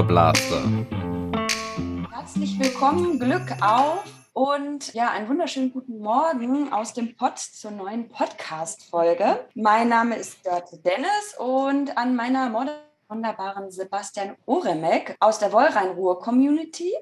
Blaster. Herzlich willkommen, Glück auf und ja, einen wunderschönen guten Morgen aus dem Pod zur neuen Podcast-Folge. Mein Name ist Dörte Dennis und an meiner wunderbaren Sebastian Oremek aus der Wollrhein-Ruhr-Community.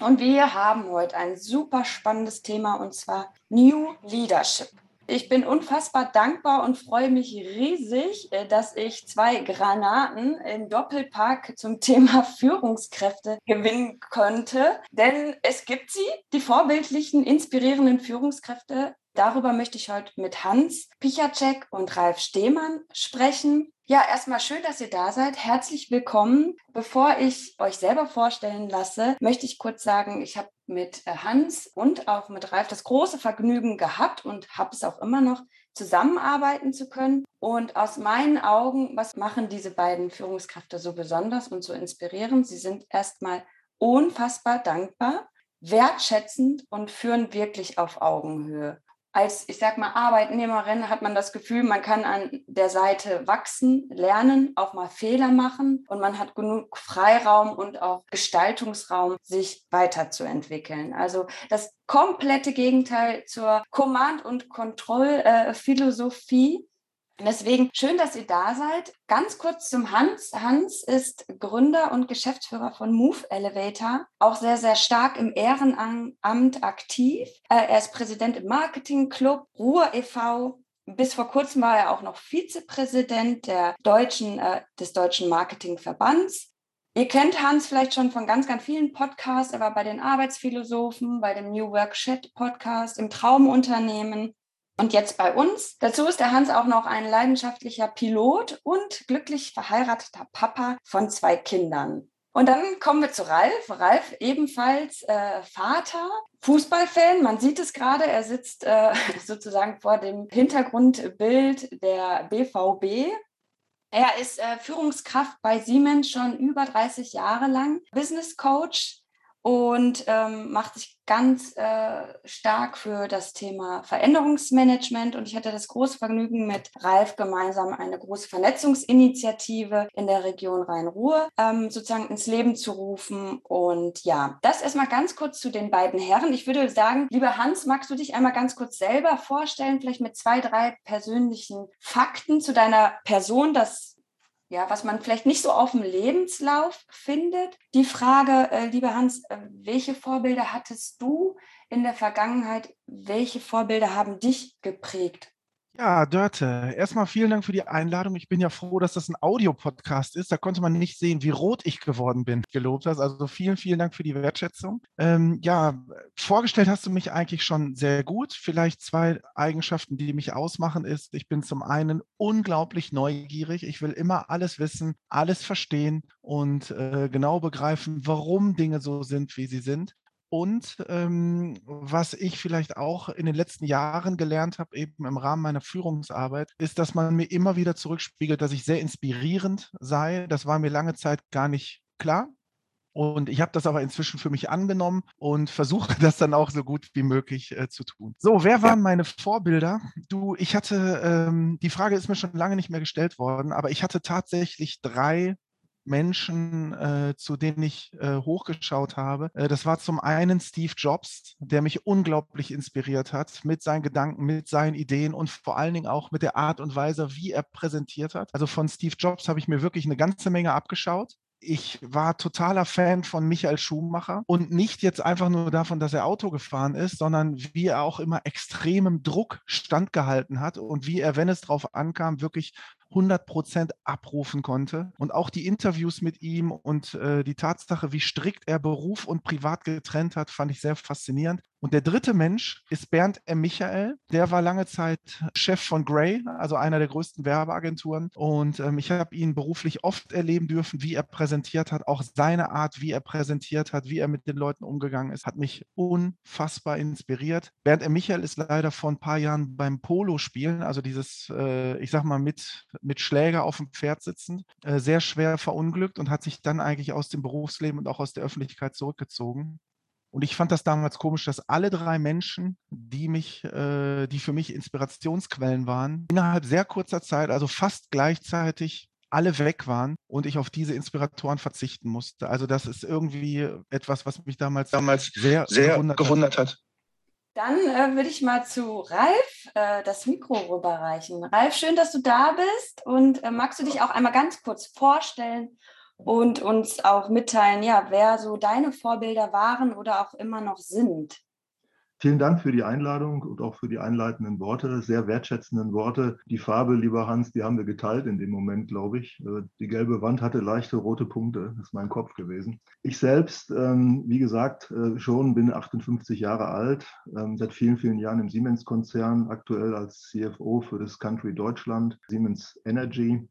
Und wir haben heute ein super spannendes Thema und zwar New Leadership. Ich bin unfassbar dankbar und freue mich riesig, äh, dass ich zwei Granaten im Doppelpack zum Thema Führungskräfte gewinnen konnte. Denn es gibt sie, die vorbildlichen, inspirierenden Führungskräfte. Darüber möchte ich heute mit Hans Pichacek und Ralf Stehmann sprechen. Ja, erstmal schön, dass ihr da seid. Herzlich willkommen. Bevor ich euch selber vorstellen lasse, möchte ich kurz sagen, ich habe mit äh, Hans und auch mit Ralf das große Vergnügen gehabt und habe es auch immer noch, zusammenarbeiten zu können. Und aus meinen Augen, was machen diese beiden Führungskräfte so besonders und so inspirierend? Sie sind erstmal unfassbar dankbar, wertschätzend und führen wirklich auf Augenhöhe als, ich sag mal, Arbeitnehmerin hat man das Gefühl, man kann an der Seite wachsen, lernen, auch mal Fehler machen und man hat genug Freiraum und auch Gestaltungsraum, sich weiterzuentwickeln. Also das komplette Gegenteil zur Command- und Deswegen schön, dass ihr da seid. Ganz kurz zum Hans. Hans ist Gründer und Geschäftsführer von Move Elevator, auch sehr, sehr stark im Ehrenamt aktiv. Äh, er ist Präsident im Marketing Club Ruhr e.V. Bis vor kurzem war er auch noch Vizepräsident der deutschen, äh, des Deutschen Marketingverbands. Ihr kennt Hans vielleicht schon von ganz, ganz vielen Podcasts. Er war bei den Arbeitsphilosophen, bei dem New Work Chat Podcast, im Traumunternehmen und jetzt bei uns. Dazu ist der Hans auch noch ein leidenschaftlicher Pilot und glücklich verheirateter Papa von zwei Kindern. Und dann kommen wir zu Ralf. Ralf ebenfalls äh, Vater, Fußballfan. Man sieht es gerade. Er sitzt äh, sozusagen vor dem Hintergrundbild der BVB. Er ist äh, Führungskraft bei Siemens schon über 30 Jahre lang, Business Coach, und ähm, macht sich ganz äh, stark für das Thema Veränderungsmanagement. Und ich hatte das große Vergnügen, mit Ralf gemeinsam eine große Vernetzungsinitiative in der Region Rhein-Ruhr ähm, sozusagen ins Leben zu rufen. Und ja, das erstmal ganz kurz zu den beiden Herren. Ich würde sagen, lieber Hans, magst du dich einmal ganz kurz selber vorstellen, vielleicht mit zwei, drei persönlichen Fakten zu deiner Person, das ja, was man vielleicht nicht so auf dem Lebenslauf findet. Die Frage, äh, lieber Hans, äh, welche Vorbilder hattest du in der Vergangenheit? Welche Vorbilder haben dich geprägt? Ja, Dörte, erstmal vielen Dank für die Einladung. Ich bin ja froh, dass das ein Audiopodcast ist. Da konnte man nicht sehen, wie rot ich geworden bin, gelobt hast. Also vielen, vielen Dank für die Wertschätzung. Ähm, ja, vorgestellt hast du mich eigentlich schon sehr gut. Vielleicht zwei Eigenschaften, die mich ausmachen, ist, ich bin zum einen unglaublich neugierig. Ich will immer alles wissen, alles verstehen und äh, genau begreifen, warum Dinge so sind, wie sie sind. Und ähm, was ich vielleicht auch in den letzten Jahren gelernt habe, eben im Rahmen meiner Führungsarbeit, ist, dass man mir immer wieder zurückspiegelt, dass ich sehr inspirierend sei. Das war mir lange Zeit gar nicht klar. Und ich habe das aber inzwischen für mich angenommen und versuche das dann auch so gut wie möglich äh, zu tun. So, wer waren ja. meine Vorbilder? Du, ich hatte, ähm, die Frage ist mir schon lange nicht mehr gestellt worden, aber ich hatte tatsächlich drei Menschen, äh, zu denen ich äh, hochgeschaut habe. Äh, das war zum einen Steve Jobs, der mich unglaublich inspiriert hat mit seinen Gedanken, mit seinen Ideen und vor allen Dingen auch mit der Art und Weise, wie er präsentiert hat. Also von Steve Jobs habe ich mir wirklich eine ganze Menge abgeschaut ich war totaler Fan von Michael Schumacher und nicht jetzt einfach nur davon, dass er Auto gefahren ist, sondern wie er auch immer extremem Druck standgehalten hat und wie er, wenn es drauf ankam, wirklich 100 Prozent abrufen konnte. Und auch die Interviews mit ihm und äh, die Tatsache, wie strikt er Beruf und Privat getrennt hat, fand ich sehr faszinierend. Und der dritte Mensch ist Bernd M. Michael. Der war lange Zeit Chef von Gray, also einer der größten Werbeagenturen. Und ähm, ich habe ihn beruflich oft erleben dürfen, wie er präsentiert hat. Auch seine Art, wie er präsentiert hat, wie er mit den Leuten umgegangen ist, hat mich unfassbar inspiriert. Bernd M. Michael ist leider vor ein paar Jahren beim Polo-Spielen, also dieses, äh, ich sag mal, mit, mit Schläger auf dem Pferd sitzend, äh, sehr schwer verunglückt und hat sich dann eigentlich aus dem Berufsleben und auch aus der Öffentlichkeit zurückgezogen. Und ich fand das damals komisch, dass alle drei Menschen, die mich, äh, die für mich Inspirationsquellen waren, innerhalb sehr kurzer Zeit, also fast gleichzeitig alle weg waren und ich auf diese Inspiratoren verzichten musste. Also das ist irgendwie etwas, was mich damals, damals sehr, sehr gewundert, gewundert hat. hat. Dann äh, würde ich mal zu Ralf äh, das Mikro rüberreichen. Ralf, schön, dass du da bist und äh, magst du dich auch einmal ganz kurz vorstellen und uns auch mitteilen, ja, wer so deine Vorbilder waren oder auch immer noch sind? Vielen Dank für die Einladung und auch für die einleitenden Worte, sehr wertschätzenden Worte. Die Farbe, lieber Hans, die haben wir geteilt in dem Moment, glaube ich. Äh, die gelbe Wand hatte leichte rote Punkte, das ist mein Kopf gewesen. Ich selbst, ähm, wie gesagt, äh, schon bin 58 Jahre alt, ähm, seit vielen, vielen Jahren im Siemens-Konzern, aktuell als CFO für das Country Deutschland, Siemens Energy.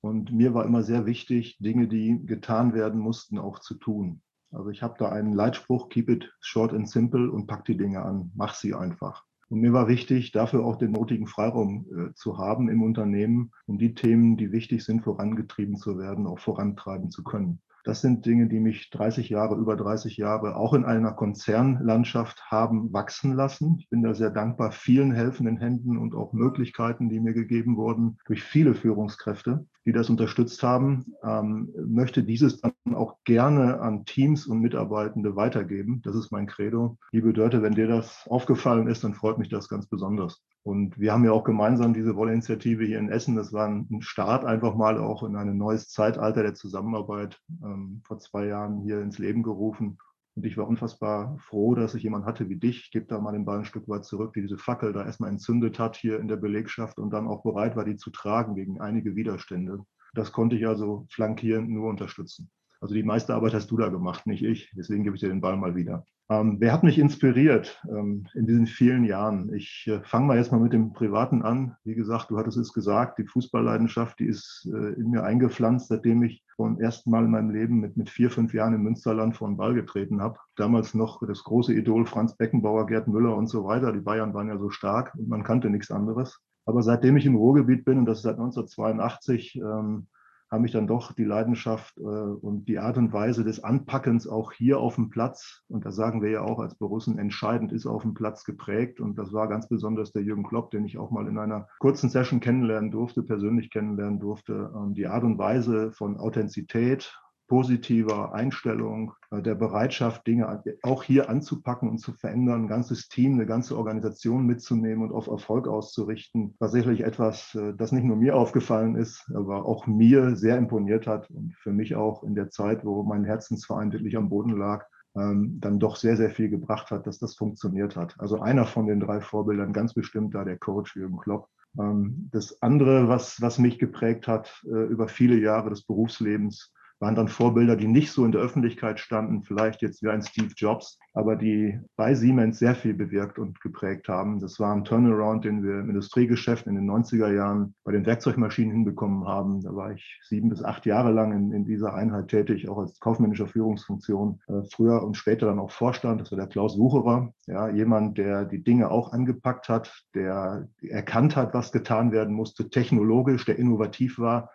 Und mir war immer sehr wichtig, Dinge, die getan werden mussten, auch zu tun. Also ich habe da einen Leitspruch, keep it short and simple und pack die Dinge an, mach sie einfach. Und mir war wichtig, dafür auch den nötigen Freiraum äh, zu haben im Unternehmen, um die Themen, die wichtig sind, vorangetrieben zu werden, auch vorantreiben zu können. Das sind Dinge, die mich 30 Jahre, über 30 Jahre auch in einer Konzernlandschaft haben wachsen lassen. Ich bin da sehr dankbar vielen helfenden Händen und auch Möglichkeiten, die mir gegeben wurden durch viele Führungskräfte die das unterstützt haben, ähm, möchte dieses dann auch gerne an Teams und Mitarbeitende weitergeben. Das ist mein Credo. Liebe Dörte, wenn dir das aufgefallen ist, dann freut mich das ganz besonders. Und wir haben ja auch gemeinsam diese Wolle-Initiative hier in Essen. Das war ein Start einfach mal auch in ein neues Zeitalter der Zusammenarbeit ähm, vor zwei Jahren hier ins Leben gerufen. Und ich war unfassbar froh, dass ich jemanden hatte wie dich. Ich gebe da mal den Ball ein Stück weit zurück, die diese Fackel da erstmal entzündet hat hier in der Belegschaft und dann auch bereit war, die zu tragen gegen einige Widerstände. Das konnte ich also flankierend nur unterstützen. Also die meiste Arbeit hast du da gemacht, nicht ich. Deswegen gebe ich dir den Ball mal wieder. Ähm, wer hat mich inspiriert ähm, in diesen vielen Jahren? Ich äh, fange mal jetzt mal mit dem Privaten an. Wie gesagt, du hattest es gesagt, die Fußballleidenschaft, die ist äh, in mir eingepflanzt, seitdem ich vom ersten Mal in meinem Leben mit, mit vier, fünf Jahren im Münsterland vor den Ball getreten habe. Damals noch das große Idol Franz Beckenbauer, Gerd Müller und so weiter. Die Bayern waren ja so stark und man kannte nichts anderes. Aber seitdem ich im Ruhrgebiet bin, und das ist seit 1982, ähm, haben mich dann doch die Leidenschaft äh, und die Art und Weise des Anpackens auch hier auf dem Platz, und da sagen wir ja auch als Borussen, entscheidend ist auf dem Platz geprägt. Und das war ganz besonders der Jürgen Klopp, den ich auch mal in einer kurzen Session kennenlernen durfte, persönlich kennenlernen durfte. Ähm, die Art und Weise von Authentizität positiver Einstellung, äh, der Bereitschaft, Dinge auch hier anzupacken und zu verändern, ein ganzes Team, eine ganze Organisation mitzunehmen und auf Erfolg auszurichten, war sicherlich etwas, äh, das nicht nur mir aufgefallen ist, aber auch mir sehr imponiert hat und für mich auch in der Zeit, wo mein Herzensverein wirklich am Boden lag, ähm, dann doch sehr, sehr viel gebracht hat, dass das funktioniert hat. Also einer von den drei Vorbildern, ganz bestimmt da der Coach Jürgen Klopp. Ähm, das andere, was, was mich geprägt hat äh, über viele Jahre des Berufslebens, waren dann Vorbilder, die nicht so in der Öffentlichkeit standen, vielleicht jetzt wie ein Steve Jobs, aber die bei Siemens sehr viel bewirkt und geprägt haben. Das war ein Turnaround, den wir im Industriegeschäft in den 90er Jahren bei den Werkzeugmaschinen hinbekommen haben. Da war ich sieben bis acht Jahre lang in, in dieser Einheit tätig, auch als kaufmännischer Führungsfunktion, äh, früher und später dann auch Vorstand. Das war der Klaus Wucherer, ja, jemand, der die Dinge auch angepackt hat, der erkannt hat, was getan werden musste, technologisch, der innovativ war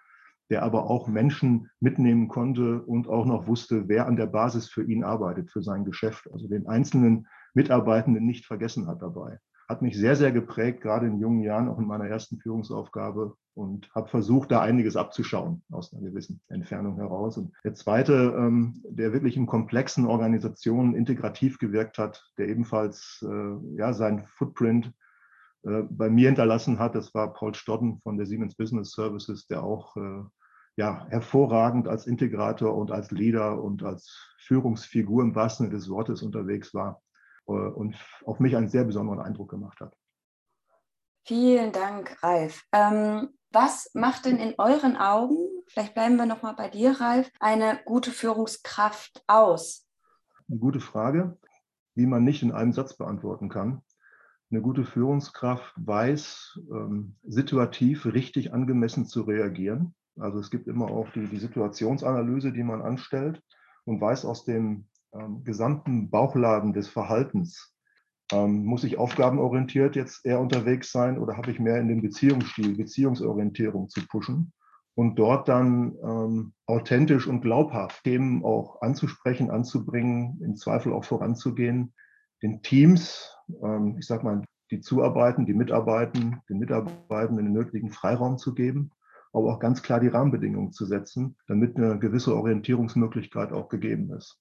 der aber auch Menschen mitnehmen konnte und auch noch wusste, wer an der Basis für ihn arbeitet, für sein Geschäft. Also den einzelnen Mitarbeitenden nicht vergessen hat dabei. Hat mich sehr, sehr geprägt, gerade in jungen Jahren, auch in meiner ersten Führungsaufgabe und habe versucht, da einiges abzuschauen aus einer gewissen Entfernung heraus. Und der zweite, ähm, der wirklich in komplexen Organisationen integrativ gewirkt hat, der ebenfalls äh, ja, seinen Footprint äh, bei mir hinterlassen hat. Das war Paul Stodden von der Siemens Business Services, der auch äh, ja, hervorragend als Integrator und als Leader und als Führungsfigur im wahrsten Sinne des Wortes unterwegs war äh, und auf mich einen sehr besonderen Eindruck gemacht hat. Vielen Dank, Ralf. Ähm, was macht denn in euren Augen, vielleicht bleiben wir nochmal bei dir, Ralf, eine gute Führungskraft aus? Eine gute Frage, die man nicht in einem Satz beantworten kann eine gute Führungskraft weiß, ähm, situativ richtig angemessen zu reagieren. Also es gibt immer auch die, die Situationsanalyse, die man anstellt und weiß aus dem ähm, gesamten Bauchladen des Verhaltens, ähm, muss ich aufgabenorientiert jetzt eher unterwegs sein oder habe ich mehr in den Beziehungsstil, Beziehungsorientierung zu pushen und dort dann ähm, authentisch und glaubhaft Themen auch anzusprechen, anzubringen, im Zweifel auch voranzugehen, den Teams, ähm, ich sage mal, die zuarbeiten, die mitarbeiten, den Mitarbeitenden den nötigen Freiraum zu geben aber auch ganz klar die Rahmenbedingungen zu setzen, damit eine gewisse Orientierungsmöglichkeit auch gegeben ist.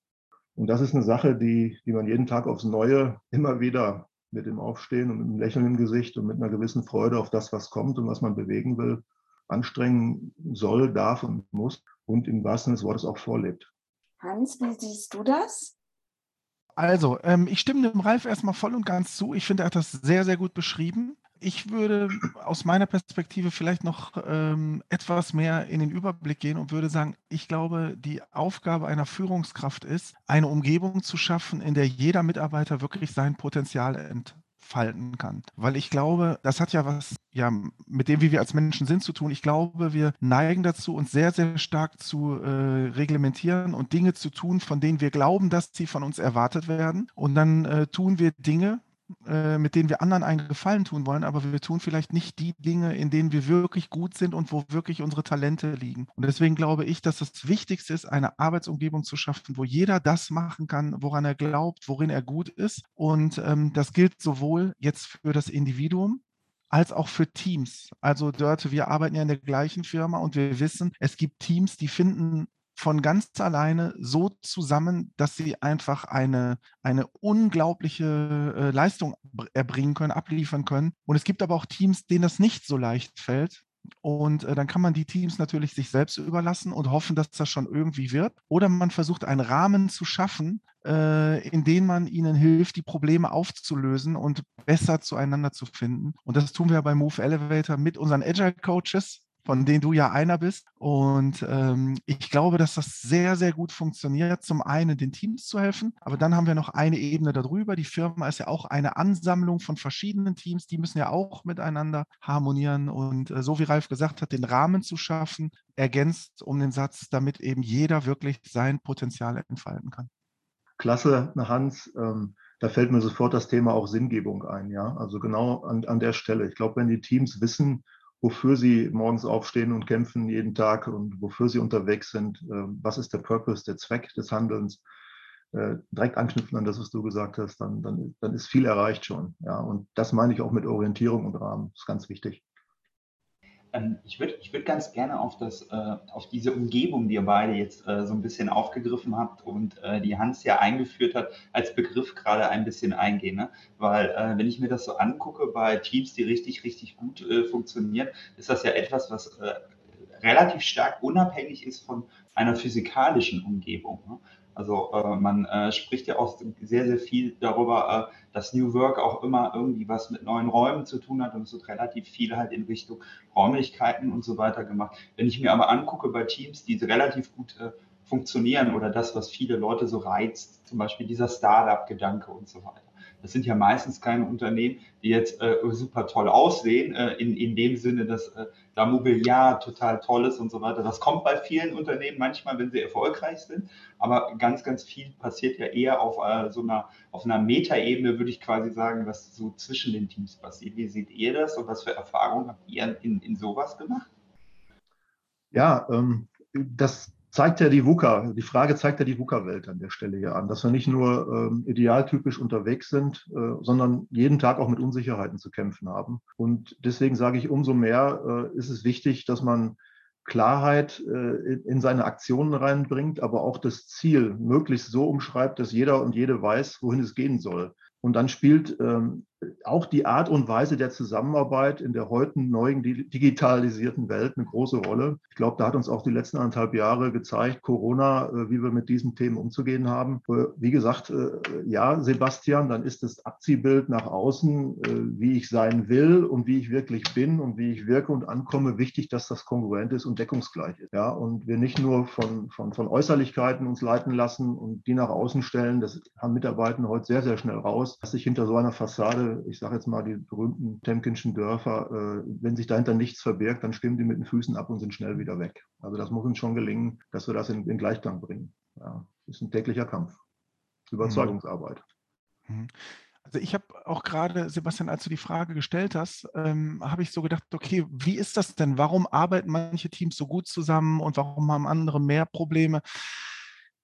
Und das ist eine Sache, die, die man jeden Tag aufs Neue immer wieder mit dem Aufstehen und mit einem Lächeln im Gesicht und mit einer gewissen Freude auf das, was kommt und was man bewegen will, anstrengen soll, darf und muss und im wahrsten Sinne des Wortes auch vorlebt. Hans, wie siehst du das? Also, ähm, ich stimme dem Ralf erstmal voll und ganz zu. Ich finde, er hat das sehr, sehr gut beschrieben. Ich würde aus meiner Perspektive vielleicht noch ähm, etwas mehr in den Überblick gehen und würde sagen, ich glaube, die Aufgabe einer Führungskraft ist, eine Umgebung zu schaffen, in der jeder Mitarbeiter wirklich sein Potenzial entfalten kann. Weil ich glaube, das hat ja was ja, mit dem, wie wir als Menschen sind, zu tun. Ich glaube, wir neigen dazu, uns sehr, sehr stark zu äh, reglementieren und Dinge zu tun, von denen wir glauben, dass sie von uns erwartet werden. Und dann äh, tun wir Dinge, äh, mit denen wir anderen einen Gefallen tun wollen, aber wir tun vielleicht nicht die Dinge, in denen wir wirklich gut sind und wo wirklich unsere Talente liegen. Und deswegen glaube ich, dass das Wichtigste ist, eine Arbeitsumgebung zu schaffen, wo jeder das machen kann, woran er glaubt, worin er gut ist. Und ähm, das gilt sowohl jetzt für das Individuum, als auch für Teams. Also Dörte, wir arbeiten ja in der gleichen Firma und wir wissen, es gibt Teams, die finden von ganz alleine so zusammen, dass sie einfach eine, eine unglaubliche äh, Leistung erbringen können, abliefern können. Und es gibt aber auch Teams, denen das nicht so leicht fällt. Und äh, dann kann man die Teams natürlich sich selbst überlassen und hoffen, dass das schon irgendwie wird. Oder man versucht einen Rahmen zu schaffen, äh, in dem man ihnen hilft, die Probleme aufzulösen und besser zueinander zu finden. Und das tun wir bei Move Elevator mit unseren Agile Coaches von denen du ja einer bist. Und ähm, ich glaube, dass das sehr, sehr gut funktioniert, zum einen den Teams zu helfen, aber dann haben wir noch eine Ebene darüber. Die Firma ist ja auch eine Ansammlung von verschiedenen Teams, die müssen ja auch miteinander harmonieren. Und äh, so wie Ralf gesagt hat, den Rahmen zu schaffen, ergänzt um den Satz, damit eben jeder wirklich sein Potenzial entfalten kann. Klasse, Hans. Ähm da fällt mir sofort das Thema auch Sinngebung ein, ja. Also genau an, an der Stelle. Ich glaube, wenn die Teams wissen, wofür sie morgens aufstehen und kämpfen jeden Tag und wofür sie unterwegs sind. Ähm, was ist der Purpose, der Zweck des Handelns? Äh, direkt anknüpfen an das, was du gesagt hast, dann, dann, dann ist viel erreicht schon. Ja, und das meine ich auch mit Orientierung und Rahmen. Das ist ganz wichtig. Ähm, ich würde ich würd ganz gerne auf, das, äh, auf diese Umgebung, die ihr beide jetzt äh, so ein bisschen aufgegriffen habt und äh, die Hans ja eingeführt hat, als Begriff gerade ein bisschen eingehen. Ne? Weil äh, wenn ich mir das so angucke bei Teams, die richtig, richtig gut äh, funktionieren, ist das ja etwas, was äh, relativ stark unabhängig ist von einer physikalischen Umgebung. Ne? Also äh, man äh, spricht ja auch sehr, sehr viel darüber, äh, dass New Work auch immer irgendwie was mit neuen Räumen zu tun hat und es wird relativ viel halt in Richtung Räumlichkeiten und so weiter gemacht. Wenn ich mir aber angucke bei Teams, die relativ gut äh, funktionieren oder das, was viele Leute so reizt, zum Beispiel dieser Startup-Gedanke und so weiter das sind ja meistens keine Unternehmen, die jetzt äh, super toll aussehen, äh, in, in dem Sinne, dass äh, da Mobiliar total toll ist und so weiter. Das kommt bei vielen Unternehmen manchmal, wenn sie erfolgreich sind, aber ganz, ganz viel passiert ja eher auf äh, so einer, auf einer Metaebene, würde ich quasi sagen, was so zwischen den Teams passiert. Wie seht ihr das und was für Erfahrungen habt ihr in, in sowas gemacht? Ja, ähm, das zeigt ja die VUCA, die Frage zeigt ja die VUCA-Welt an der Stelle hier an, dass wir nicht nur ähm, idealtypisch unterwegs sind, äh, sondern jeden Tag auch mit Unsicherheiten zu kämpfen haben. Und deswegen sage ich, umso mehr äh, ist es wichtig, dass man Klarheit äh, in, in seine Aktionen reinbringt, aber auch das Ziel möglichst so umschreibt, dass jeder und jede weiß, wohin es gehen soll. Und dann spielt ähm, auch die Art und Weise der Zusammenarbeit in der heute neuen digitalisierten Welt eine große Rolle. Ich glaube, da hat uns auch die letzten anderthalb Jahre gezeigt, Corona, äh, wie wir mit diesen Themen umzugehen haben. Äh, wie gesagt, äh, ja, Sebastian, dann ist das Abziehbild nach außen, wie ich sein will und wie ich wirklich bin und wie ich wirke und ankomme, wichtig, dass das kongruent ist und deckungsgleich ist. Ja, und wir nicht nur von, von, von Äußerlichkeiten uns leiten lassen und die nach außen stellen. Das haben Mitarbeiter heute sehr, sehr schnell raus, dass sich hinter so einer Fassade ich sage jetzt mal die berühmten Temkinschen Dörfer, äh, wenn sich dahinter nichts verbirgt, dann stimmen die mit den Füßen ab und sind schnell wieder weg. Also das muss uns schon gelingen, dass wir das in, in Gleichklang bringen. Ja, das ist ein täglicher Kampf. Überzeugungsarbeit. Mhm. mhm. Also ich habe auch gerade, Sebastian, als du die Frage gestellt hast, ähm, habe ich so gedacht, okay, wie ist das denn? Warum arbeiten manche Teams so gut zusammen und warum haben andere mehr Probleme?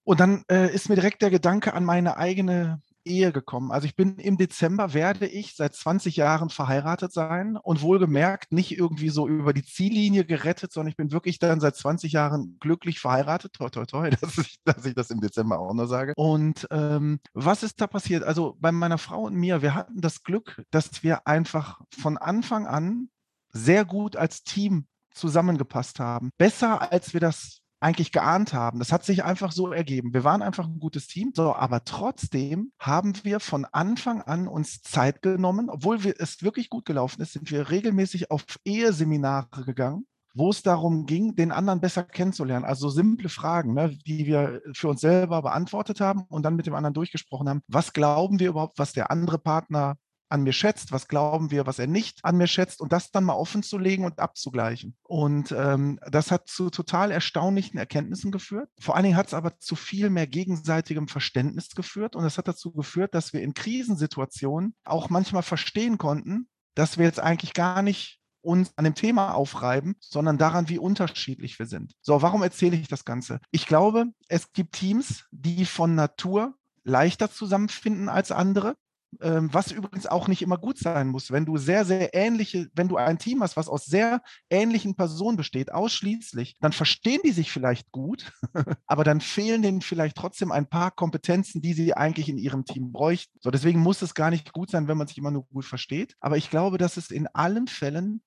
Und dann äh, ist mir direkt der Gedanke an meine eigene Ehe gekommen. Also ich bin im Dezember, werde ich seit 20 Jahren verheiratet sein und wohlgemerkt nicht irgendwie so über die Ziellinie gerettet, sondern ich bin wirklich dann seit 20 Jahren glücklich verheiratet. Toi, toi, toi, dass ich, dass ich das im Dezember auch noch sage. Und ähm, was ist da passiert? Also bei meiner Frau und mir, wir hatten das Glück, dass wir einfach von Anfang an sehr gut als Team zusammengepasst haben. Besser, als wir das eigentlich geahnt haben. Das hat sich einfach so ergeben. Wir waren einfach ein gutes Team, so, aber trotzdem haben wir von Anfang an uns Zeit genommen, obwohl wir, es wirklich gut gelaufen ist, sind wir regelmäßig auf Eheseminare gegangen wo es darum ging, den anderen besser kennenzulernen. Also simple Fragen, ne, die wir für uns selber beantwortet haben und dann mit dem anderen durchgesprochen haben. Was glauben wir überhaupt, was der andere Partner an mir schätzt, was glauben wir, was er nicht an mir schätzt und das dann mal offen zu legen und abzugleichen. Und ähm, das hat zu total erstaunlichen Erkenntnissen geführt. Vor allen Dingen hat es aber zu viel mehr gegenseitigem Verständnis geführt und es hat dazu geführt, dass wir in Krisensituationen auch manchmal verstehen konnten, dass wir jetzt eigentlich gar nicht uns an dem Thema aufreiben, sondern daran, wie unterschiedlich wir sind. So, warum erzähle ich das Ganze? Ich glaube, es gibt Teams, die von Natur leichter zusammenfinden als andere. Ähm, was übrigens auch nicht immer gut sein muss. Wenn du sehr, sehr ähnliche, wenn du ein Team hast, was aus sehr ähnlichen Personen besteht, ausschließlich, dann verstehen die sich vielleicht gut, aber dann fehlen denen vielleicht trotzdem ein paar Kompetenzen, die sie eigentlich in ihrem Team bräuchten. So, deswegen muss es gar nicht gut sein, wenn man sich immer nur gut versteht. Aber ich glaube, dass es in allen Fällen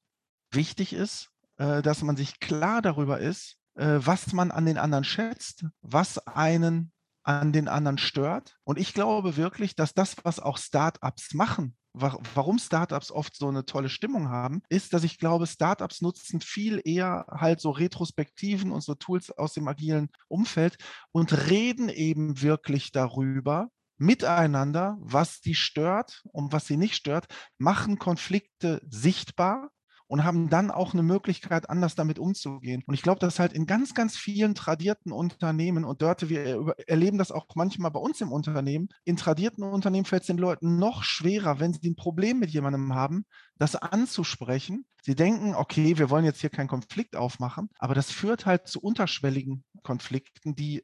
wichtig ist, äh, dass man sich klar darüber ist, äh, was man an den anderen schätzt, was einen an den anderen stört. Und ich glaube wirklich, dass das, was auch Startups machen, warum Startups oft so eine tolle Stimmung haben, ist, dass ich glaube, Startups nutzen viel eher halt so Retrospektiven und so Tools aus dem agilen Umfeld und reden eben wirklich darüber, miteinander, was sie stört und was sie nicht stört, machen Konflikte sichtbar und haben dann auch eine Möglichkeit, anders damit umzugehen. Und ich glaube, dass halt in ganz, ganz vielen tradierten Unternehmen und dort, wir erleben das auch manchmal bei uns im Unternehmen, in tradierten Unternehmen fällt es den Leuten noch schwerer, wenn sie ein Problem mit jemandem haben, das anzusprechen. Sie denken, okay, wir wollen jetzt hier keinen Konflikt aufmachen, aber das führt halt zu unterschwelligen Konflikten, die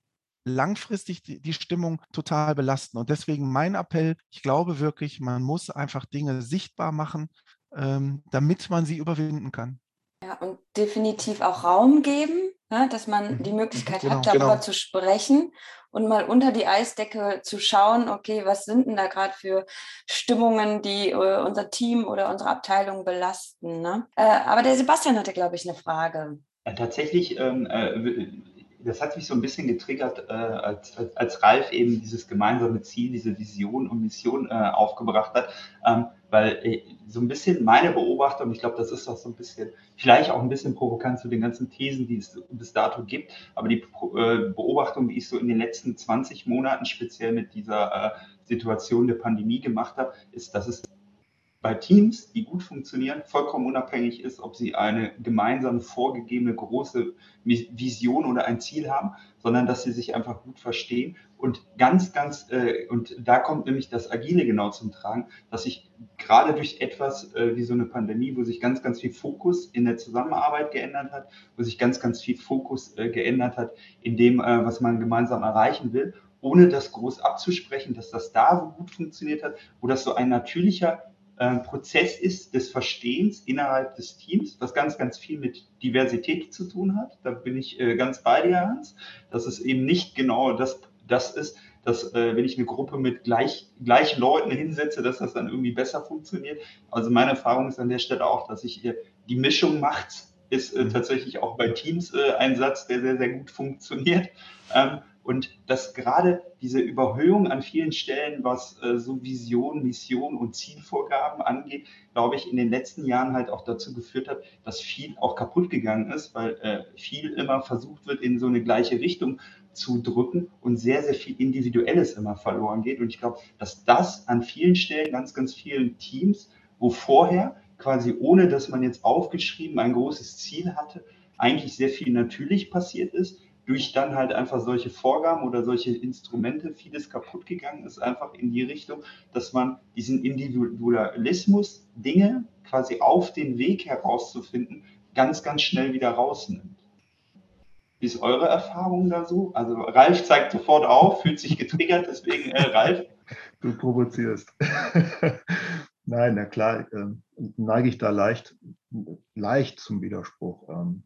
langfristig die, Stimmung total belasten. Und deswegen mein Appell, ich glaube wirklich, man muss einfach Dinge sichtbar machen, ähm, damit man sie überwinden kann. Ja, und definitiv auch Raum geben, ne, dass man mhm. die Möglichkeit genau, hat, darüber genau. zu sprechen und mal unter die Eisdecke zu schauen, okay, was sind denn da gerade für Stimmungen, die äh, unser Team oder unsere Abteilung belasten. Ne? Äh, aber der Sebastian hatte, glaube ich, eine Frage. Ja, tatsächlich ähm, äh, das hat mich so ein bisschen getriggert, äh, als, als, als Ralf eben dieses gemeinsame Ziel, diese Vision und Mission äh, aufgebracht hat, ähm, weil äh, so ein bisschen meine Beobachtung, ich glaube, das ist auch so ein bisschen, vielleicht auch ein bisschen provokant zu den ganzen Thesen, die es bis dato gibt, aber die äh, Beobachtung, die ich so in den letzten 20 Monaten speziell mit dieser äh, Situation der Pandemie gemacht habe, ist, dass es bei Teams, die gut funktionieren, vollkommen unabhängig ist, ob sie eine gemeinsam vorgegebene große Vision oder ein Ziel haben, sondern dass sie sich einfach gut verstehen. Und ganz, ganz, äh, und da kommt nämlich das Agile genau zum Tragen, dass sich gerade durch etwas äh, wie so eine Pandemie, wo sich ganz, ganz viel Fokus in der Zusammenarbeit geändert hat, wo sich ganz, ganz viel Fokus äh, geändert hat in dem, äh, was man gemeinsam erreichen will ohne das groß abzusprechen, dass das da gut funktioniert hat, wo das so ein natürlicher äh, Prozess ist des Verstehens innerhalb des Teams, was ganz, ganz viel mit Diversität zu tun hat. Da bin ich äh, ganz bei dir, Hans, dass es eben nicht genau das, das ist, dass äh, wenn ich eine Gruppe mit gleich, gleichen Leuten hinsetze, dass das dann irgendwie besser funktioniert. Also meine Erfahrung ist an der Stelle auch, dass ich die Mischung macht, ist äh, tatsächlich auch bei Teams äh, ein Satz, der sehr, sehr gut funktioniert. Ähm, und dass gerade diese Überhöhung an vielen Stellen, was äh, so Vision, Mission und Zielvorgaben angeht, glaube ich, in den letzten Jahren halt auch dazu geführt hat, dass viel auch kaputt gegangen ist, weil äh, viel immer versucht wird, in so eine gleiche Richtung zu drücken und sehr, sehr viel Individuelles immer verloren geht. Und ich glaube, dass das an vielen Stellen, ganz, ganz vielen Teams, wo vorher quasi ohne, dass man jetzt aufgeschrieben ein großes Ziel hatte, eigentlich sehr viel natürlich passiert ist durch dann halt einfach solche Vorgaben oder solche Instrumente vieles kaputt gegangen ist, einfach in die Richtung, dass man diesen Individualismus, Dinge quasi auf den Weg herauszufinden, ganz, ganz schnell wieder rausnimmt. Wie ist eure Erfahrung da so? Also Ralf zeigt sofort auf, fühlt sich getriggert, deswegen äh, Ralf, du provozierst. Nein, na klar, äh, neige ich da leicht, leicht zum Widerspruch. Ähm,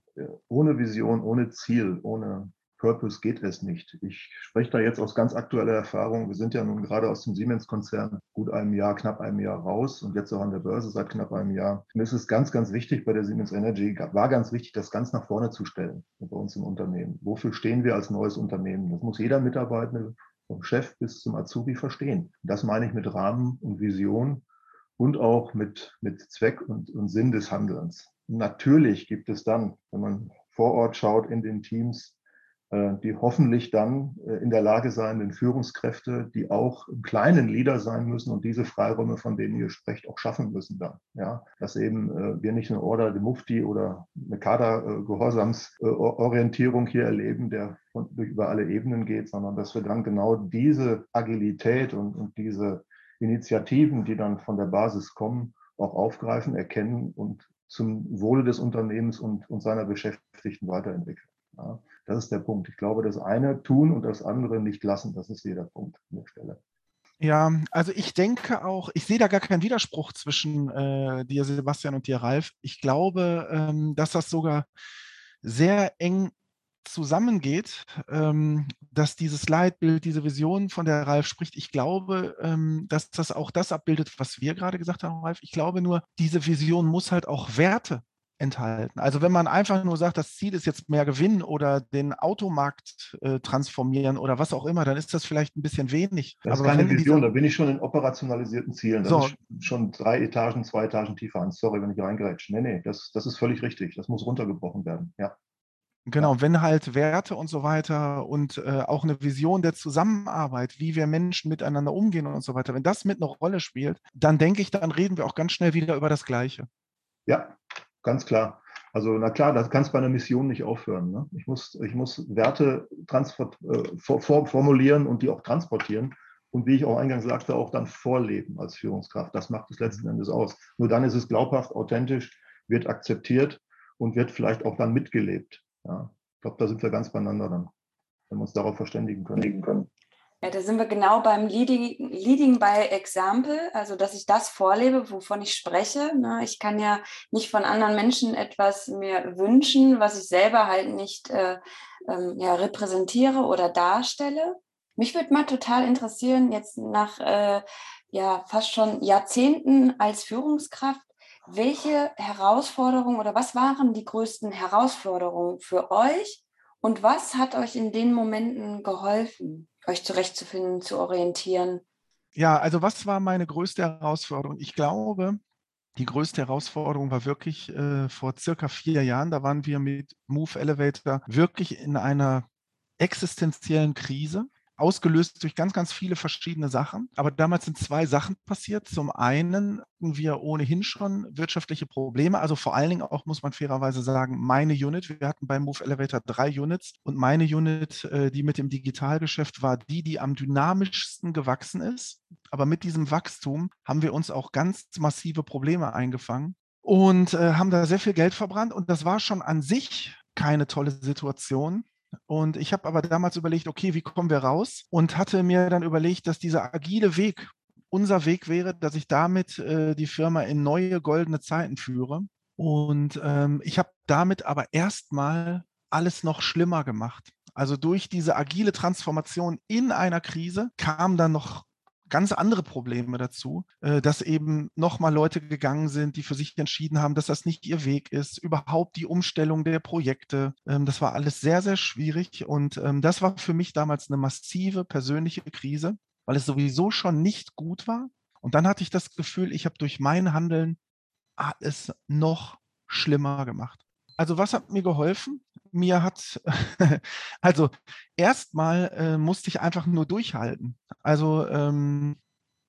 ohne Vision, ohne Ziel, ohne Purpose geht es nicht. Ich spreche da jetzt aus ganz aktueller Erfahrung. Wir sind ja nun gerade aus dem Siemens-Konzern gut einem Jahr, knapp einem Jahr raus und jetzt auch an der Börse seit knapp einem Jahr. Und es ist ganz, ganz wichtig bei der Siemens Energy, war ganz wichtig, das ganz nach vorne zu stellen bei uns im Unternehmen. Wofür stehen wir als neues Unternehmen? Das muss jeder Mitarbeitende vom Chef bis zum Azubi verstehen. Das meine ich mit Rahmen und Vision und auch mit, mit Zweck und, und Sinn des Handelns. Natürlich gibt es dann, wenn man vor Ort schaut in den Teams, äh, die hoffentlich dann äh, in der Lage sein, den Führungskräfte, die auch im kleinen Leader sein müssen und diese Freiräume, von denen ihr sprecht, auch schaffen müssen dann. Ja, dass eben äh, wir nicht eine Order de Mufti oder eine Kadergehorsamsorientierung hier erleben, der durch über alle Ebenen geht, sondern dass wir dann genau diese Agilität und, und diese Initiativen, die dann von der Basis kommen, auch aufgreifen, erkennen und zum Wohle des Unternehmens und, und seiner Beschäftigten weiterentwickeln. Ja. Das ist der Punkt. Ich glaube, das eine tun und das andere nicht lassen, das ist jeder Punkt an der Stelle. Ja, also ich denke auch, ich sehe da gar keinen Widerspruch zwischen äh, dir, Sebastian, und dir, Ralf. Ich glaube, ähm, dass das sogar sehr eng zusammengeht, ähm, dass dieses Leitbild, diese Vision, von der Ralf spricht, ich glaube, ähm, dass das auch das abbildet, was wir gerade gesagt haben, Ralf. Ich glaube nur, diese Vision muss halt auch Werte enthalten. Also wenn man einfach nur sagt, das Ziel ist jetzt mehr Gewinn oder den Automarkt äh, transformieren oder was auch immer, dann ist das vielleicht ein bisschen wenig. Das ist keine Vision, da bin ich schon in operationalisierten Zielen. Das so. ist schon drei Etagen, zwei Etagen tiefer an. Sorry, wenn ich reingrätsche. Nee, nee, das, das ist völlig richtig. Das muss runtergebrochen werden, ja. Genau, wenn halt Werte und so weiter und äh, auch eine Vision der Zusammenarbeit, wie wir Menschen miteinander umgehen und so weiter, wenn das mit einer Rolle spielt, dann denke ich, dann reden wir auch ganz schnell wieder über das Gleiche. Ja, ganz klar. Also na klar, das kann es bei einer Mission nicht aufhören. Ne? Ich, muss, ich muss Werte äh, for formulieren und die auch transportieren und wie ich auch eingangs sagte, auch dann vorleben als Führungskraft. Das macht es letzten Endes aus. Nur dann ist es glaubhaft, authentisch, wird akzeptiert und wird vielleicht auch dann mitgelebt. Ja, ich glaube, da sind wir ganz beieinander dann, wenn wir uns darauf verständigen können. Ja, da sind wir genau beim Leading, Leading by Example, also dass ich das vorlebe, wovon ich spreche. Ne? Ich kann ja nicht von anderen Menschen etwas mir wünschen, was ich selber halt nicht äh, ähm, ja, repräsentiere oder darstelle. Mich würde mal total interessieren, jetzt nach äh, ja fast schon Jahrzehnten als Führungskraft, welche Herausforderungen oder was waren die größten Herausforderungen für euch und was hat euch in den Momenten geholfen? euch zurechtzufinden, zu orientieren? Ja, also was war meine größte Herausforderung? Ich glaube, die größte Herausforderung war wirklich äh, vor circa vier Jahren. Da waren wir mit Move Elevator wirklich in einer existenziellen Krise ausgelöst durch ganz, ganz viele verschiedene Sachen. Aber damals sind zwei Sachen passiert. Zum einen hatten wir ohnehin schon wirtschaftliche Probleme. Also vor allen Dingen auch, muss man fairerweise sagen, meine Unit. Wir hatten beim Move Elevator drei Units und meine Unit, äh, die mit dem Digitalgeschäft war die, die am dynamischsten gewachsen ist. Aber mit diesem Wachstum haben wir uns auch ganz massive Probleme eingefangen und äh, haben da sehr viel Geld verbrannt. Und das war schon an sich keine tolle Situation. Und ich habe aber damals überlegt, okay, wie kommen wir raus? Und hatte mir dann überlegt, dass dieser agile Weg unser Weg wäre, dass ich damit äh, die Firma in neue goldene Zeiten führe. Und ähm, ich habe damit aber erstmal alles noch schlimmer gemacht. Also durch diese agile Transformation in einer Krise kam dann noch ganz andere Probleme dazu, äh, dass eben nochmal Leute gegangen sind, die für sich entschieden haben, dass das nicht ihr Weg ist, überhaupt die Umstellung der Projekte. Ähm, das war alles sehr, sehr schwierig und ähm, das war für mich damals eine massive persönliche Krise, weil es sowieso schon nicht gut war. Und dann hatte ich das Gefühl, ich habe durch mein Handeln alles noch schlimmer gemacht. Also was hat mir geholfen? Mir hat, also erstmal äh, musste ich einfach nur durchhalten. Also ähm,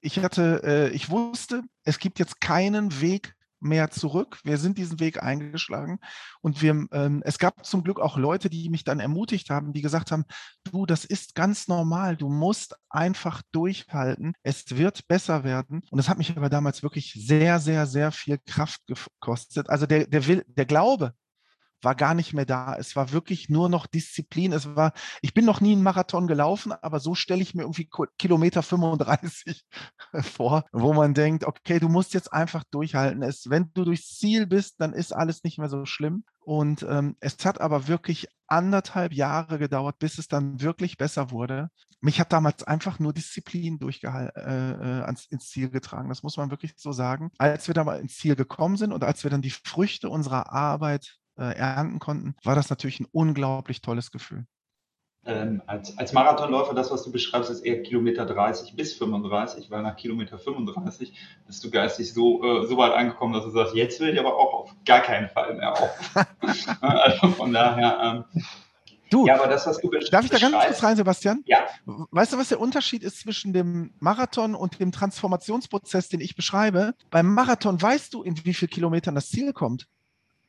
ich hatte, äh, ich wusste, es gibt jetzt keinen Weg mehr zurück. Wir sind diesen Weg eingeschlagen und wir, ähm, es gab zum Glück auch Leute, die mich dann ermutigt haben, die gesagt haben, du, das ist ganz normal, du musst einfach durchhalten, es wird besser werden. Und das hat mich aber damals wirklich sehr, sehr, sehr viel Kraft gekostet. Also der, der, Will, der Glaube, war gar nicht mehr da. Es war wirklich nur noch Disziplin. Es war, ich bin noch nie einen Marathon gelaufen, aber so stelle ich mir irgendwie Kilometer 35 vor, wo man denkt, okay, du musst jetzt einfach durchhalten. Es, wenn du durchs Ziel bist, dann ist alles nicht mehr so schlimm. Und ähm, es hat aber wirklich anderthalb Jahre gedauert, bis es dann wirklich besser wurde. Mich hat damals einfach nur Disziplin durchgehalten, äh, äh, ans, ins Ziel getragen. Das muss man wirklich so sagen. Als wir dann mal ins Ziel gekommen sind und als wir dann die Früchte unserer Arbeit äh, ernten konnten, war das natürlich ein unglaublich tolles Gefühl. Ähm, als, als Marathonläufer, das, was du beschreibst, ist eher Kilometer 30 bis 35, weil nach Kilometer 35 bist du geistig so, äh, so weit angekommen, dass du sagst, jetzt will ich aber auch auf gar keinen Fall mehr auf. also von daher. Ähm, Du, ja, aber das, was du darf ich da ganz kurz rein, Sebastian? Ja. Weißt du, was der Unterschied ist zwischen dem Marathon und dem Transformationsprozess, den ich beschreibe? Beim Marathon weißt du, in wie vielen Kilometern das Ziel kommt.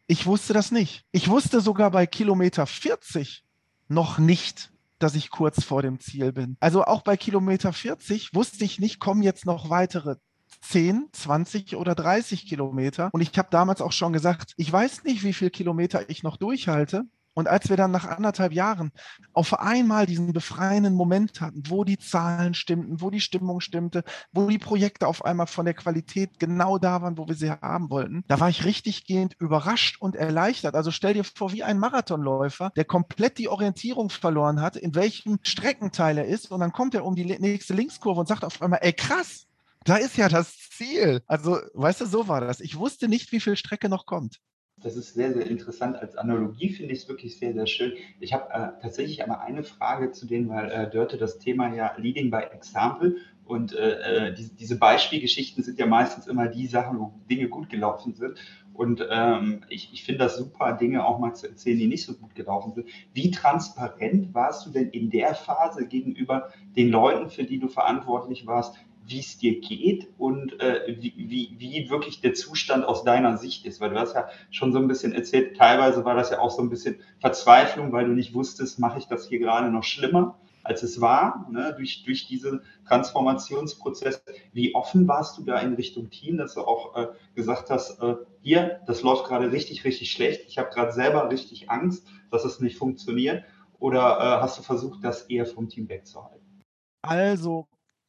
Ich wusste das nicht. Ich wusste sogar bei Kilometer 40, noch nicht, dass ich kurz vor dem Ziel bin. Also auch bei Kilometer 40 wusste ich nicht, kommen jetzt noch weitere 10, 20 oder 30 Kilometer. Und ich habe damals auch schon gesagt, ich weiß nicht, wie viele Kilometer ich noch durchhalte. Und als wir dann nach anderthalb Jahren auf einmal diesen befreienden Moment hatten, wo die Zahlen stimmten, wo die Stimmung stimmte, wo die Projekte auf einmal von der Qualität genau da waren, wo wir sie haben wollten, da war ich richtig gehend überrascht und erleichtert. Also stell dir vor, wie ein Marathonläufer, der komplett die Orientierung verloren hat, in welchem Streckenteil er ist. Und dann kommt er um die nächste Linkskurve und sagt auf einmal, ey krass, da ist ja das Ziel. Also, weißt du, so war das. Ich wusste nicht, wie viel Strecke noch kommt. Das ist sehr, sehr interessant. Als Analogie finde ich es wirklich sehr, sehr schön. Ich habe äh, tatsächlich einmal eine Frage zu denen, weil äh, Dörte das Thema ja Leading by Example und äh, äh, die, diese Beispielgeschichten sind ja meistens immer die Sachen, wo Dinge gut gelaufen sind. Und ähm, ich, ich finde das super, Dinge auch mal zu erzählen, die nicht so gut gelaufen sind. Wie transparent warst du denn in der Phase gegenüber den Leuten, für die du verantwortlich warst, wie es dir geht und äh, wie, wie, wie wirklich der Zustand aus deiner Sicht ist. Weil du hast ja schon so ein bisschen erzählt, teilweise war das ja auch so ein bisschen Verzweiflung, weil du nicht wusstest, mache ich das hier gerade noch schlimmer, als es war, ne, durch, durch diesen Transformationsprozess. Wie offen warst du da in Richtung Team, dass du auch äh, gesagt hast, äh, hier, das läuft gerade richtig, richtig schlecht. Ich habe gerade selber richtig Angst, dass es nicht funktioniert. Oder äh, hast du versucht, das eher vom Team wegzuhalten? Also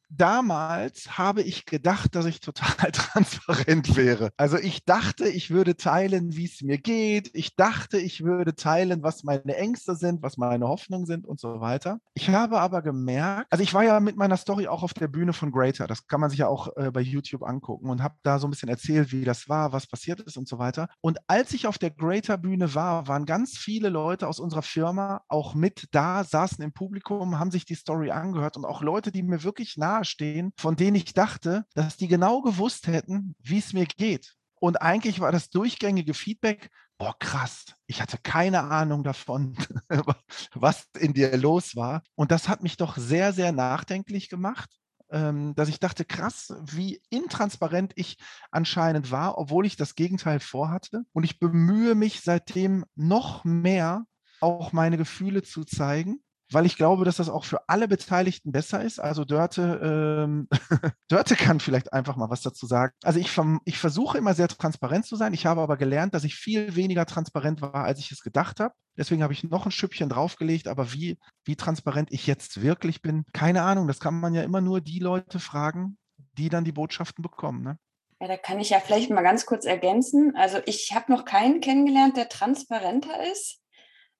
damals habe ich gedacht, dass ich total transparent wäre. Also ich dachte, ich würde teilen, wie es mir geht. Ich dachte, ich würde teilen, was meine Ängste sind, was meine Hoffnungen sind und so weiter. Ich habe aber gemerkt, also ich war ja mit meiner Story auch auf der Bühne von Greater. Das kann man sich ja auch äh, bei YouTube angucken und habe da so ein bisschen erzählt, wie das war, was passiert ist und so weiter. Und als ich auf der Greater Bühne war, waren ganz viele Leute aus unserer Firma auch mit da, saßen im Publikum, haben sich die Story angehört und auch Leute, die mir wirklich nah stehen, von denen ich dachte, dass die genau gewusst hätten, wie es mir geht. Und eigentlich war das durchgängige Feedback, boah, krass, ich hatte keine Ahnung davon, was in dir los war. Und das hat mich doch sehr, sehr nachdenklich gemacht, ähm, dass ich dachte, krass, wie intransparent ich anscheinend war, obwohl ich das Gegenteil vorhatte. Und ich bemühe mich seitdem noch mehr, auch meine Gefühle zu zeigen weil ich glaube, dass das auch für alle Beteiligten besser ist. Also Dörte, ähm, Dörte kann vielleicht einfach mal was dazu sagen. Also ich, ich versuche immer sehr transparent zu sein. Ich habe aber gelernt, dass ich viel weniger transparent war, als ich es gedacht habe. Deswegen habe ich noch ein Schüppchen draufgelegt. Aber wie, wie transparent ich jetzt wirklich bin, keine Ahnung. Das kann man ja immer nur die Leute fragen, die dann die Botschaften bekommen. Ne? Ja, da kann ich ja vielleicht mal ganz kurz ergänzen. Also ich habe noch keinen kennengelernt, der transparenter ist.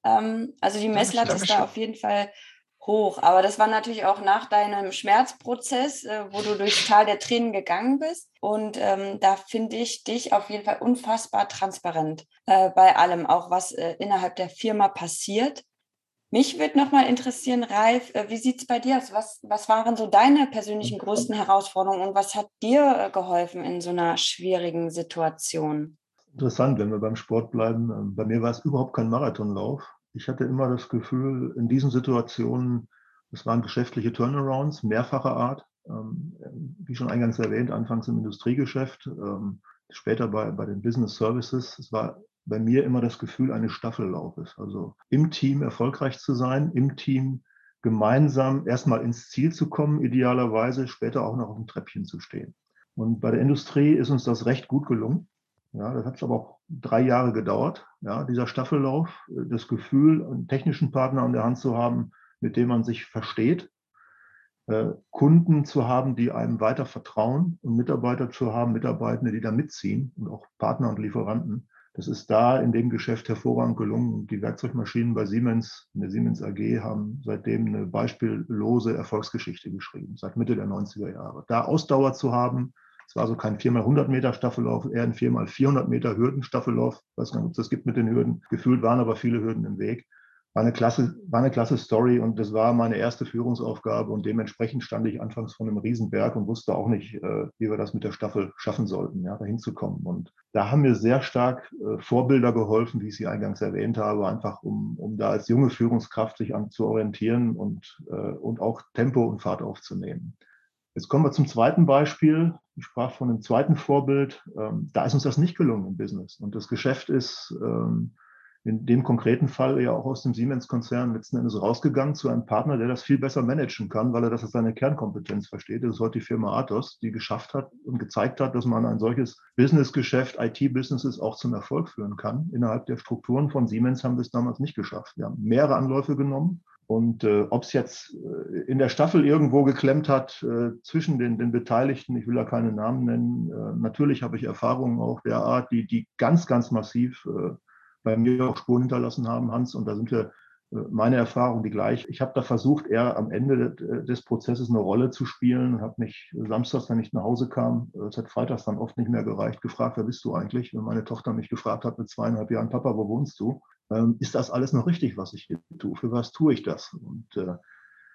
Ähm, also die Messlatte ist da auf jeden Fall hoch. Aber das war natürlich auch nach deinem Schmerzprozess, äh, wo du durchs Tal der Tränen gegangen bist. Und ähm, da finde ich dich auf jeden Fall unfassbar transparent äh, bei allem, auch was äh, innerhalb der Firma passiert. Mich würde nochmal interessieren, Ralf, äh, wie sieht es bei dir aus? Was, was waren so deine persönlichen größten Herausforderungen und was hat dir äh, geholfen in so einer schwierigen Situation? Interessant, wenn wir beim Sport bleiben. Ähm, bei mir war es überhaupt kein Marathonlauf ich hatte immer das Gefühl, in diesen Situationen, es waren geschäftliche Turnarounds mehrfacher Art, ähm, wie schon eingangs erwähnt, anfangs im Industriegeschäft, ähm, später bei, bei den Business Services. Es war bei mir immer das Gefühl eines Staffellaufes, also im Team erfolgreich zu sein, im Team gemeinsam erstmal ins Ziel zu kommen, idealerweise später auch noch auf dem Treppchen zu stehen. Und bei der Industrie ist uns das recht gut gelungen. Ja, das hat aber auch drei Jahre gedauert, ja, dieser Staffellauf, das Gefühl, einen technischen Partner an der Hand zu haben, mit dem man sich versteht, äh, Kunden zu haben, die einem weiter vertrauen und Mitarbeiter zu haben, Mitarbeitende, die da mitziehen und auch Partner und Lieferanten. Das ist da in dem Geschäft hervorragend gelungen. Die Werkzeugmaschinen bei Siemens, in der Siemens AG, haben seitdem eine beispiellose Erfolgsgeschichte geschrieben, seit Mitte der 90er Jahre. Da Ausdauer zu haben, es war also kein 4x100 Meter Staffellauf, eher ein 4x400 Meter Hürdenstaffellauf. Ich weiß gar nicht, ob es das gibt mit den Hürden. Gefühlt waren aber viele Hürden im Weg war eine klasse, war eine klasse Story und das war meine erste Führungsaufgabe und dementsprechend stand ich anfangs vor einem Riesenberg und wusste auch nicht, äh, wie wir das mit der Staffel schaffen sollten, ja, dahin zu kommen. Und da haben mir sehr stark äh, Vorbilder geholfen, wie ich sie eingangs erwähnt habe, einfach um, um da als junge Führungskraft sich an zu orientieren und, äh, und auch Tempo und Fahrt aufzunehmen. Jetzt kommen wir zum zweiten Beispiel. Ich sprach von einem zweiten Vorbild. Ähm, da ist uns das nicht gelungen im Business. Und das Geschäft ist ähm, in dem konkreten Fall ja auch aus dem Siemens-Konzern letzten Endes rausgegangen zu einem Partner, der das viel besser managen kann, weil er das als seine Kernkompetenz versteht. Das ist heute die Firma Athos, die geschafft hat und gezeigt hat, dass man ein solches Businessgeschäft, IT-Businesses auch zum Erfolg führen kann. Innerhalb der Strukturen von Siemens haben wir es damals nicht geschafft. Wir haben mehrere Anläufe genommen. Und äh, ob es jetzt äh, in der Staffel irgendwo geklemmt hat äh, zwischen den, den Beteiligten, ich will da keine Namen nennen, äh, natürlich habe ich Erfahrungen auch der Art, die, die ganz, ganz massiv äh, bei mir auch Spuren hinterlassen haben, Hans. Und da sind wir äh, meine Erfahrung die gleiche. Ich habe da versucht, eher am Ende des Prozesses eine Rolle zu spielen habe mich samstags, wenn ich nach Hause kam, äh, es hat freitags dann oft nicht mehr gereicht, gefragt, wer bist du eigentlich? Wenn meine Tochter mich gefragt hat mit zweieinhalb Jahren, Papa, wo wohnst du? Ähm, ist das alles noch richtig, was ich hier tue? Für was tue ich das? Und äh,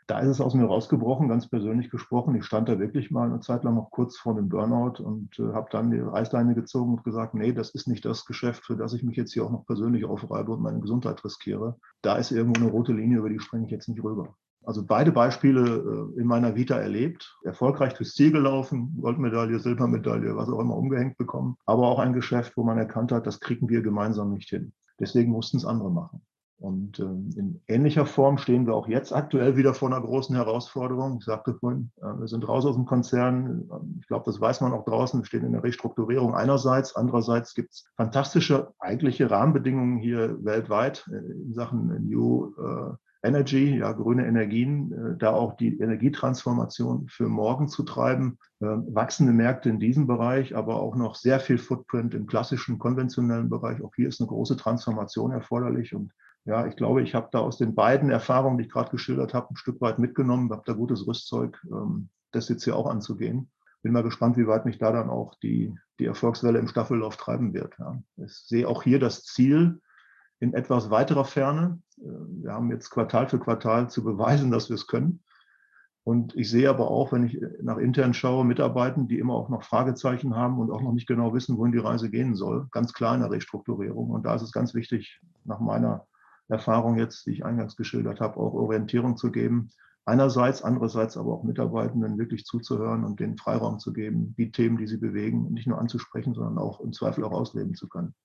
da ist es aus mir rausgebrochen, ganz persönlich gesprochen. Ich stand da wirklich mal eine Zeit lang noch kurz vor dem Burnout und äh, habe dann die Reißleine gezogen und gesagt, nee, das ist nicht das Geschäft, für das ich mich jetzt hier auch noch persönlich aufreibe und meine Gesundheit riskiere. Da ist irgendwo eine rote Linie, über die springe ich jetzt nicht rüber. Also beide Beispiele äh, in meiner Vita erlebt, erfolgreich fürs Ziel gelaufen, Goldmedaille, Silbermedaille, was auch immer umgehängt bekommen, aber auch ein Geschäft, wo man erkannt hat, das kriegen wir gemeinsam nicht hin. Deswegen mussten es andere machen. Und ähm, in ähnlicher Form stehen wir auch jetzt aktuell wieder vor einer großen Herausforderung. Ich sagte vorhin, äh, wir sind raus aus dem Konzern. Ich glaube, das weiß man auch draußen. Wir stehen in der Restrukturierung einerseits. Andererseits gibt es fantastische eigentliche Rahmenbedingungen hier weltweit äh, in Sachen New äh, Energy, ja, grüne Energien, äh, da auch die Energietransformation für morgen zu treiben. Äh, wachsende Märkte in diesem Bereich, aber auch noch sehr viel Footprint im klassischen, konventionellen Bereich. Auch hier ist eine große Transformation erforderlich. Und ja, ich glaube, ich habe da aus den beiden Erfahrungen, die ich gerade geschildert habe, ein Stück weit mitgenommen, habe da gutes Rüstzeug, ähm, das jetzt hier auch anzugehen. Bin mal gespannt, wie weit mich da dann auch die, die Erfolgswelle im Staffellauf treiben wird. Ja. Ich sehe auch hier das Ziel in etwas weiterer Ferne. Äh, wir haben jetzt Quartal für Quartal zu beweisen, dass wir es können. Und ich sehe aber auch, wenn ich nach intern schaue, Mitarbeitenden, die immer auch noch Fragezeichen haben und auch noch nicht genau wissen, wohin die Reise gehen soll, ganz klar in der Restrukturierung. Und da ist es ganz wichtig, nach meiner Erfahrung jetzt, die ich eingangs geschildert habe, auch Orientierung zu geben. Einerseits, andererseits aber auch Mitarbeitenden wirklich zuzuhören und den Freiraum zu geben, die Themen, die sie bewegen, nicht nur anzusprechen, sondern auch im Zweifel auch ausleben zu können.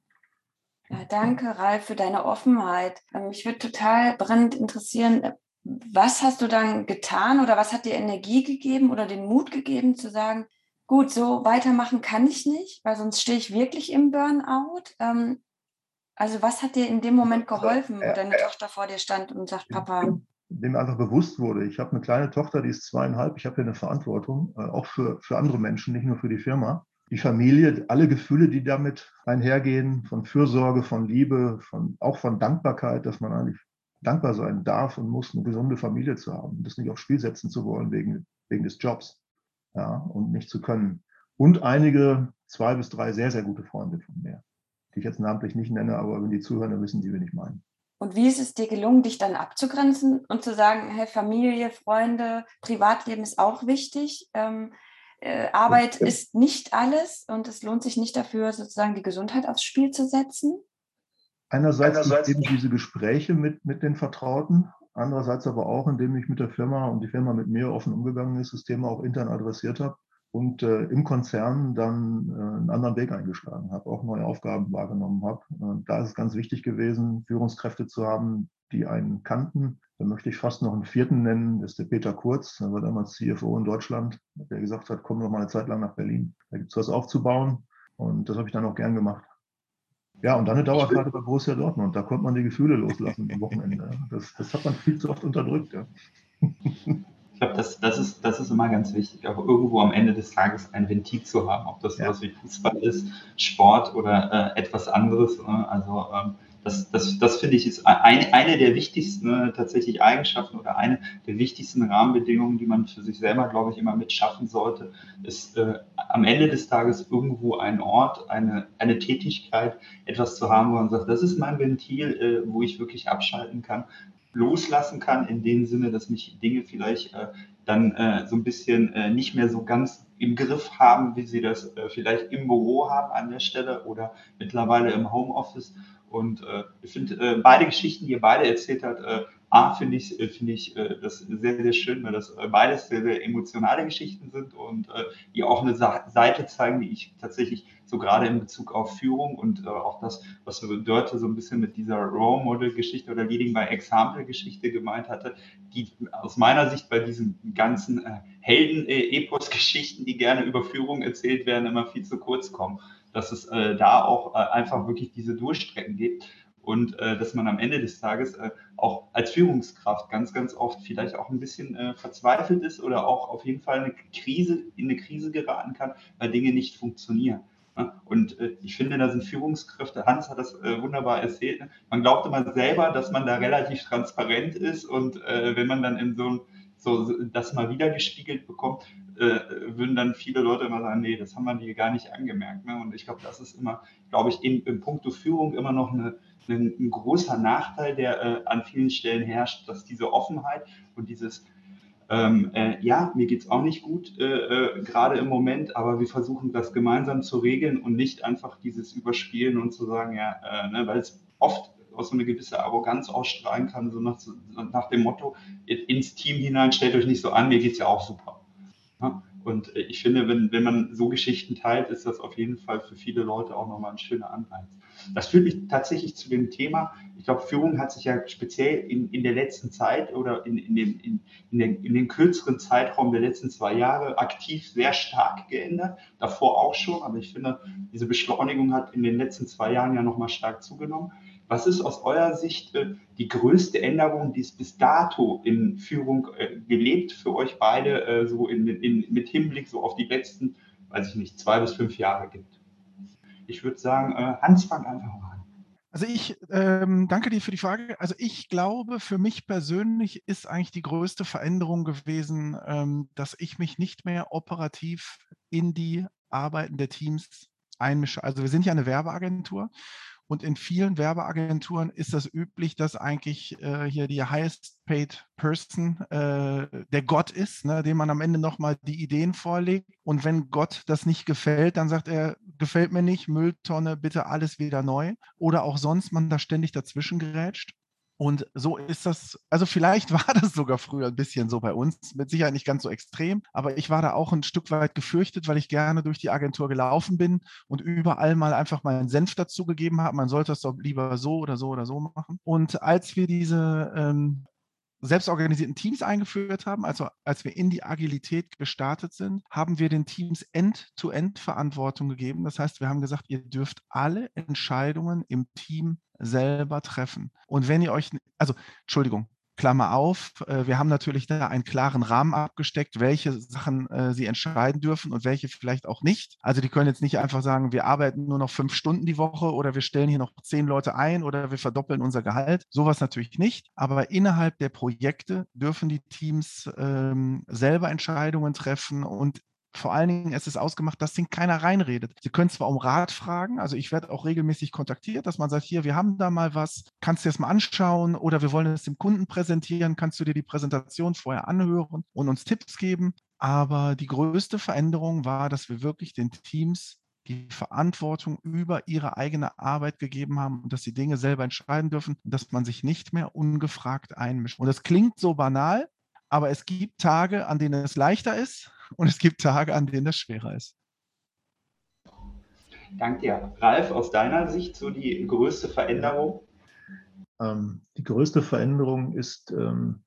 Ja, danke, Ralf, für deine Offenheit. Ähm, mich würde total brennend interessieren, äh, was hast du dann getan oder was hat dir Energie gegeben oder den Mut gegeben zu sagen, gut, so weitermachen kann ich nicht, weil sonst stehe ich wirklich im Burnout. Ähm, also was hat dir in dem Moment also, geholfen, wo deine Tochter vor dir stand und sagt, Papa? Dem mir einfach bewusst wurde, ich habe eine kleine Tochter, die ist zweieinhalb, ich habe hier eine Verantwortung, äh, auch für, für andere Menschen, nicht nur für die Firma. Die Familie, alle Gefühle, die damit einhergehen, von Fürsorge, von Liebe, von, auch von Dankbarkeit, dass man eigentlich dankbar sein darf und muss, eine gesunde Familie zu haben, das nicht aufs Spiel setzen zu wollen wegen, wegen des Jobs ja, und nicht zu können. Und einige, zwei bis drei sehr, sehr gute Freunde von mir die ich jetzt namentlich nicht nenne, aber wenn die zuhören, dann wissen sie, wen ich meine. Und wie ist es dir gelungen, dich dann abzugrenzen und zu sagen, hey, Familie, Freunde, Privatleben ist auch wichtig. Ähm, äh, Arbeit ja. ist nicht alles und es lohnt sich nicht dafür, sozusagen die Gesundheit aufs Spiel zu setzen? Einerseits, Einerseits eben diese Gespräche mit, mit den Vertrauten, andererseits aber auch, indem ich mit der Firma und die Firma mit mir offen umgegangen ist, das Thema auch intern adressiert habe und äh, im Konzern dann äh, einen anderen Weg eingeschlagen habe, auch neue Aufgaben wahrgenommen habe. Äh, da ist es ganz wichtig gewesen, Führungskräfte zu haben, die einen kannten. Da möchte ich fast noch einen vierten nennen, das ist der Peter Kurz, der war damals CFO in Deutschland, der gesagt hat, komm noch mal eine Zeit lang nach Berlin, da gibt es was aufzubauen. Und das habe ich dann auch gern gemacht. Ja, und dann eine Dauerkarte bei Borussia Dortmund. Da konnte man die Gefühle loslassen am Wochenende. Das, das hat man viel zu oft unterdrückt. Ja. Ich glaube, das, das, ist, das ist immer ganz wichtig, auch irgendwo am Ende des Tages ein Ventil zu haben, ob das ja. sowas wie Fußball ist, Sport oder äh, etwas anderes. Ne? Also ähm, das, das, das finde ich ist eine, eine der wichtigsten äh, tatsächlich Eigenschaften oder eine der wichtigsten Rahmenbedingungen, die man für sich selber, glaube ich, immer mitschaffen sollte, ist äh, am Ende des Tages irgendwo ein Ort, eine, eine Tätigkeit, etwas zu haben, wo man sagt, das ist mein Ventil, äh, wo ich wirklich abschalten kann, loslassen kann, in dem Sinne, dass mich Dinge vielleicht äh, dann äh, so ein bisschen äh, nicht mehr so ganz im Griff haben, wie sie das vielleicht im Büro haben an der Stelle oder mittlerweile im Homeoffice und äh, ich finde äh, beide Geschichten, die ihr beide erzählt habt, äh, A, finde ich, äh, find ich äh, das sehr, sehr schön, weil das äh, beides sehr, sehr emotionale Geschichten sind und die auch eine Seite zeigen, die ich tatsächlich so gerade in Bezug auf Führung und auch das, was Dörte so ein bisschen mit dieser Role Model Geschichte oder Leading by Example Geschichte gemeint hatte, die aus meiner Sicht bei diesen ganzen Helden-Epos-Geschichten, die gerne über Führung erzählt werden, immer viel zu kurz kommen dass es äh, da auch äh, einfach wirklich diese Durchstrecken gibt und äh, dass man am Ende des Tages äh, auch als Führungskraft ganz, ganz oft vielleicht auch ein bisschen äh, verzweifelt ist oder auch auf jeden Fall eine Krise, in eine Krise geraten kann, weil Dinge nicht funktionieren. Ne? Und äh, ich finde, da sind Führungskräfte, Hans hat das wunderbar erzählt, ne? man glaubt immer selber, dass man da relativ transparent ist und wenn man dann in so ein so das mal wieder gespiegelt bekommt, äh, würden dann viele Leute immer sagen, nee, das haben wir dir gar nicht angemerkt. Ne? Und ich glaube, das ist immer, glaube ich, in, in puncto Führung immer noch eine, eine, ein großer Nachteil, der äh, an vielen Stellen herrscht, dass diese Offenheit und dieses ähm, äh, ja, mir geht es auch nicht gut, äh, äh, gerade im Moment, aber wir versuchen das gemeinsam zu regeln und nicht einfach dieses Überspielen und zu sagen, ja, äh, ne, weil es oft auch so eine gewisse Arroganz ausstrahlen kann, so nach, nach dem Motto, ins Team hinein, stellt euch nicht so an, mir geht es ja auch super. Ja? Und äh, ich finde, wenn, wenn man so Geschichten teilt, ist das auf jeden Fall für viele Leute auch nochmal ein schöner Anreiz. Das führt mich tatsächlich zu dem Thema, ich glaube, Führung hat sich ja speziell in, in der letzten Zeit oder in, in, dem, in, in, den, in den kürzeren Zeitraum der letzten zwei Jahre aktiv sehr stark geändert. Davor auch schon, aber ich finde, diese Beschleunigung hat in den letzten zwei Jahren ja nochmal stark zugenommen. Was ist aus eurer Sicht äh, die größte Änderung, die es bis dato in Führung äh, gelebt für euch beide, äh, so in, in, mit Hinblick so auf die letzten, weiß ich nicht, zwei bis fünf Jahre gibt? Ich würde sagen, Hans, fang einfach mal an. Also ich ähm, danke dir für die Frage. Also ich glaube, für mich persönlich ist eigentlich die größte Veränderung gewesen, ähm, dass ich mich nicht mehr operativ in die Arbeiten der Teams einmische. Also wir sind ja eine Werbeagentur und in vielen Werbeagenturen ist das üblich, dass eigentlich äh, hier die highest paid person äh, der Gott ist, ne, dem man am Ende nochmal die Ideen vorlegt. Und wenn Gott das nicht gefällt, dann sagt er, gefällt mir nicht, Mülltonne, bitte alles wieder neu. Oder auch sonst man da ständig dazwischen gerätscht. Und so ist das, also vielleicht war das sogar früher ein bisschen so bei uns, mit Sicherheit nicht ganz so extrem, aber ich war da auch ein Stück weit gefürchtet, weil ich gerne durch die Agentur gelaufen bin und überall mal einfach meinen Senf dazugegeben habe. Man sollte es doch lieber so oder so oder so machen. Und als wir diese ähm, selbstorganisierten Teams eingeführt haben, also als wir in die Agilität gestartet sind, haben wir den Teams End-to-End-Verantwortung gegeben. Das heißt, wir haben gesagt, ihr dürft alle Entscheidungen im Team selber treffen. Und wenn ihr euch, also Entschuldigung, Klammer auf, äh, wir haben natürlich da einen klaren Rahmen abgesteckt, welche Sachen äh, Sie entscheiden dürfen und welche vielleicht auch nicht. Also die können jetzt nicht einfach sagen, wir arbeiten nur noch fünf Stunden die Woche oder wir stellen hier noch zehn Leute ein oder wir verdoppeln unser Gehalt. Sowas natürlich nicht. Aber innerhalb der Projekte dürfen die Teams ähm, selber Entscheidungen treffen und vor allen Dingen, es ist ausgemacht, dass den keiner reinredet. Sie können zwar um Rat fragen, also ich werde auch regelmäßig kontaktiert, dass man sagt, hier, wir haben da mal was, kannst du das mal anschauen oder wir wollen es dem Kunden präsentieren, kannst du dir die Präsentation vorher anhören und uns Tipps geben. Aber die größte Veränderung war, dass wir wirklich den Teams die Verantwortung über ihre eigene Arbeit gegeben haben und dass sie Dinge selber entscheiden dürfen dass man sich nicht mehr ungefragt einmischt. Und das klingt so banal, aber es gibt Tage, an denen es leichter ist und es gibt Tage, an denen es schwerer ist. Danke dir. Ralf, aus deiner Sicht so die größte Veränderung? Ähm, die größte Veränderung ist ähm,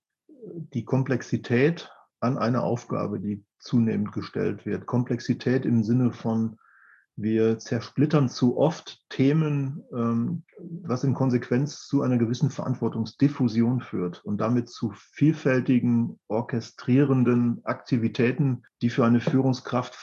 die Komplexität an eine Aufgabe, die zunehmend gestellt wird. Komplexität im Sinne von Wir zersplittern zu oft Themen, ähm, was in Konsequenz zu einer gewissen Verantwortungsdiffusion führt und damit zu vielfältigen, orchestrierenden Aktivitäten, die für eine Führungskraft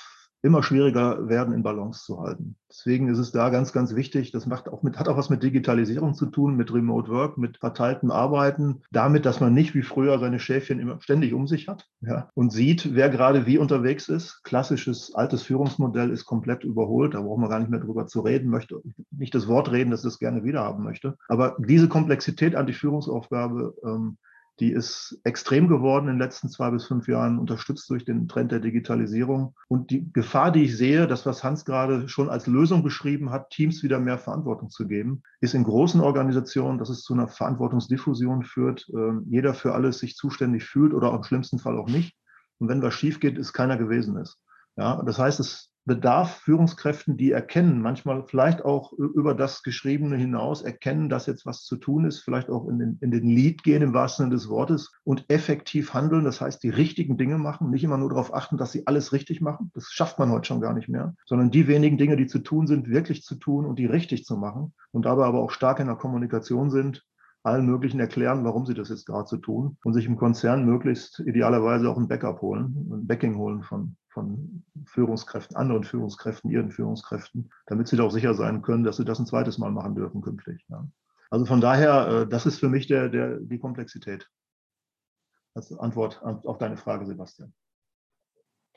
immer schwieriger werden, in Balance zu halten. Deswegen ist es da ganz, ganz wichtig, das macht auch mit, hat auch was mit Digitalisierung zu tun, mit Remote Work, mit verteiltem Arbeiten, damit, dass man nicht wie früher seine Schäfchen immer ständig um sich hat ja, und sieht, wer gerade wie unterwegs ist. Klassisches altes Führungsmodell ist komplett überholt, da brauchen wir gar nicht mehr drüber zu reden, möchte nicht das Wort reden, dass ich das gerne wieder haben möchte. Aber diese Komplexität an die Führungsaufgabe ähm, die ist extrem geworden in den letzten zwei bis fünf Jahren, unterstützt durch den Trend der Digitalisierung. Und die Gefahr, die ich sehe, das, was Hans gerade schon als Lösung beschrieben hat, Teams wieder mehr Verantwortung zu geben, ist in großen Organisationen, dass es zu einer Verantwortungsdiffusion führt. Ähm, jeder für alles sich zuständig fühlt oder im schlimmsten Fall auch nicht. Und wenn was schief geht, ist keiner gewesen ist. Ja, das heißt, es bedarf Führungskräften, die erkennen, manchmal vielleicht auch über das Geschriebene hinaus erkennen, dass jetzt was zu tun ist, vielleicht auch in den, in den Lead gehen im wahrsten Sinne des Wortes und effektiv handeln. Das heißt, die richtigen Dinge machen, nicht immer nur darauf achten, dass sie alles richtig machen. Das schafft man heute schon gar nicht mehr, sondern die wenigen Dinge, die zu tun sind, wirklich zu tun und die richtig zu machen und dabei aber auch stark in der Kommunikation sind, allen möglichen erklären, warum sie das jetzt gerade so tun und sich im Konzern möglichst idealerweise auch ein Backup holen, ein Backing holen von, von Führungskräften, anderen Führungskräften, ihren Führungskräften, damit sie doch sicher sein können, dass sie das ein zweites Mal machen dürfen künftig. Ja. Also von daher, äh, das ist für mich der, der, die Komplexität. Als Antwort auf deine Frage, Sebastian.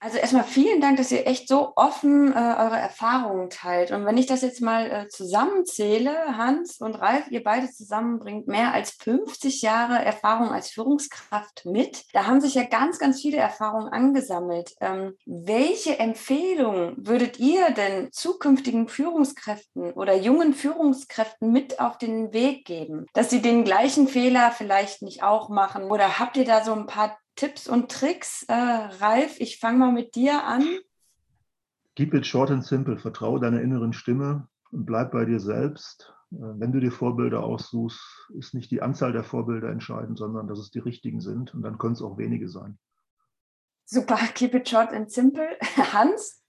Also erstmal vielen Dank, dass ihr echt so offen äh, eure Erfahrungen teilt. Und wenn ich das jetzt mal äh, zusammenzähle, Hans und Ralf, ihr beide zusammen bringt mehr als 50 Jahre Erfahrung als Führungskraft mit. Da haben sich ja ganz, ganz viele Erfahrungen angesammelt. Ähm, welche Empfehlungen würdet ihr denn zukünftigen Führungskräften oder jungen Führungskräften mit auf den Weg geben, dass sie den gleichen Fehler vielleicht nicht auch machen? Oder habt ihr da so ein paar Tipps und Tricks. Äh, Ralf, ich fange mal mit dir an. Keep it short and simple. Vertraue deiner inneren Stimme und bleib bei dir selbst. Äh, wenn du dir Vorbilder aussuchst, ist nicht die Anzahl der Vorbilder entscheidend, sondern dass es die richtigen sind. Und dann können es auch wenige sein. Super, keep it short and simple. Hans,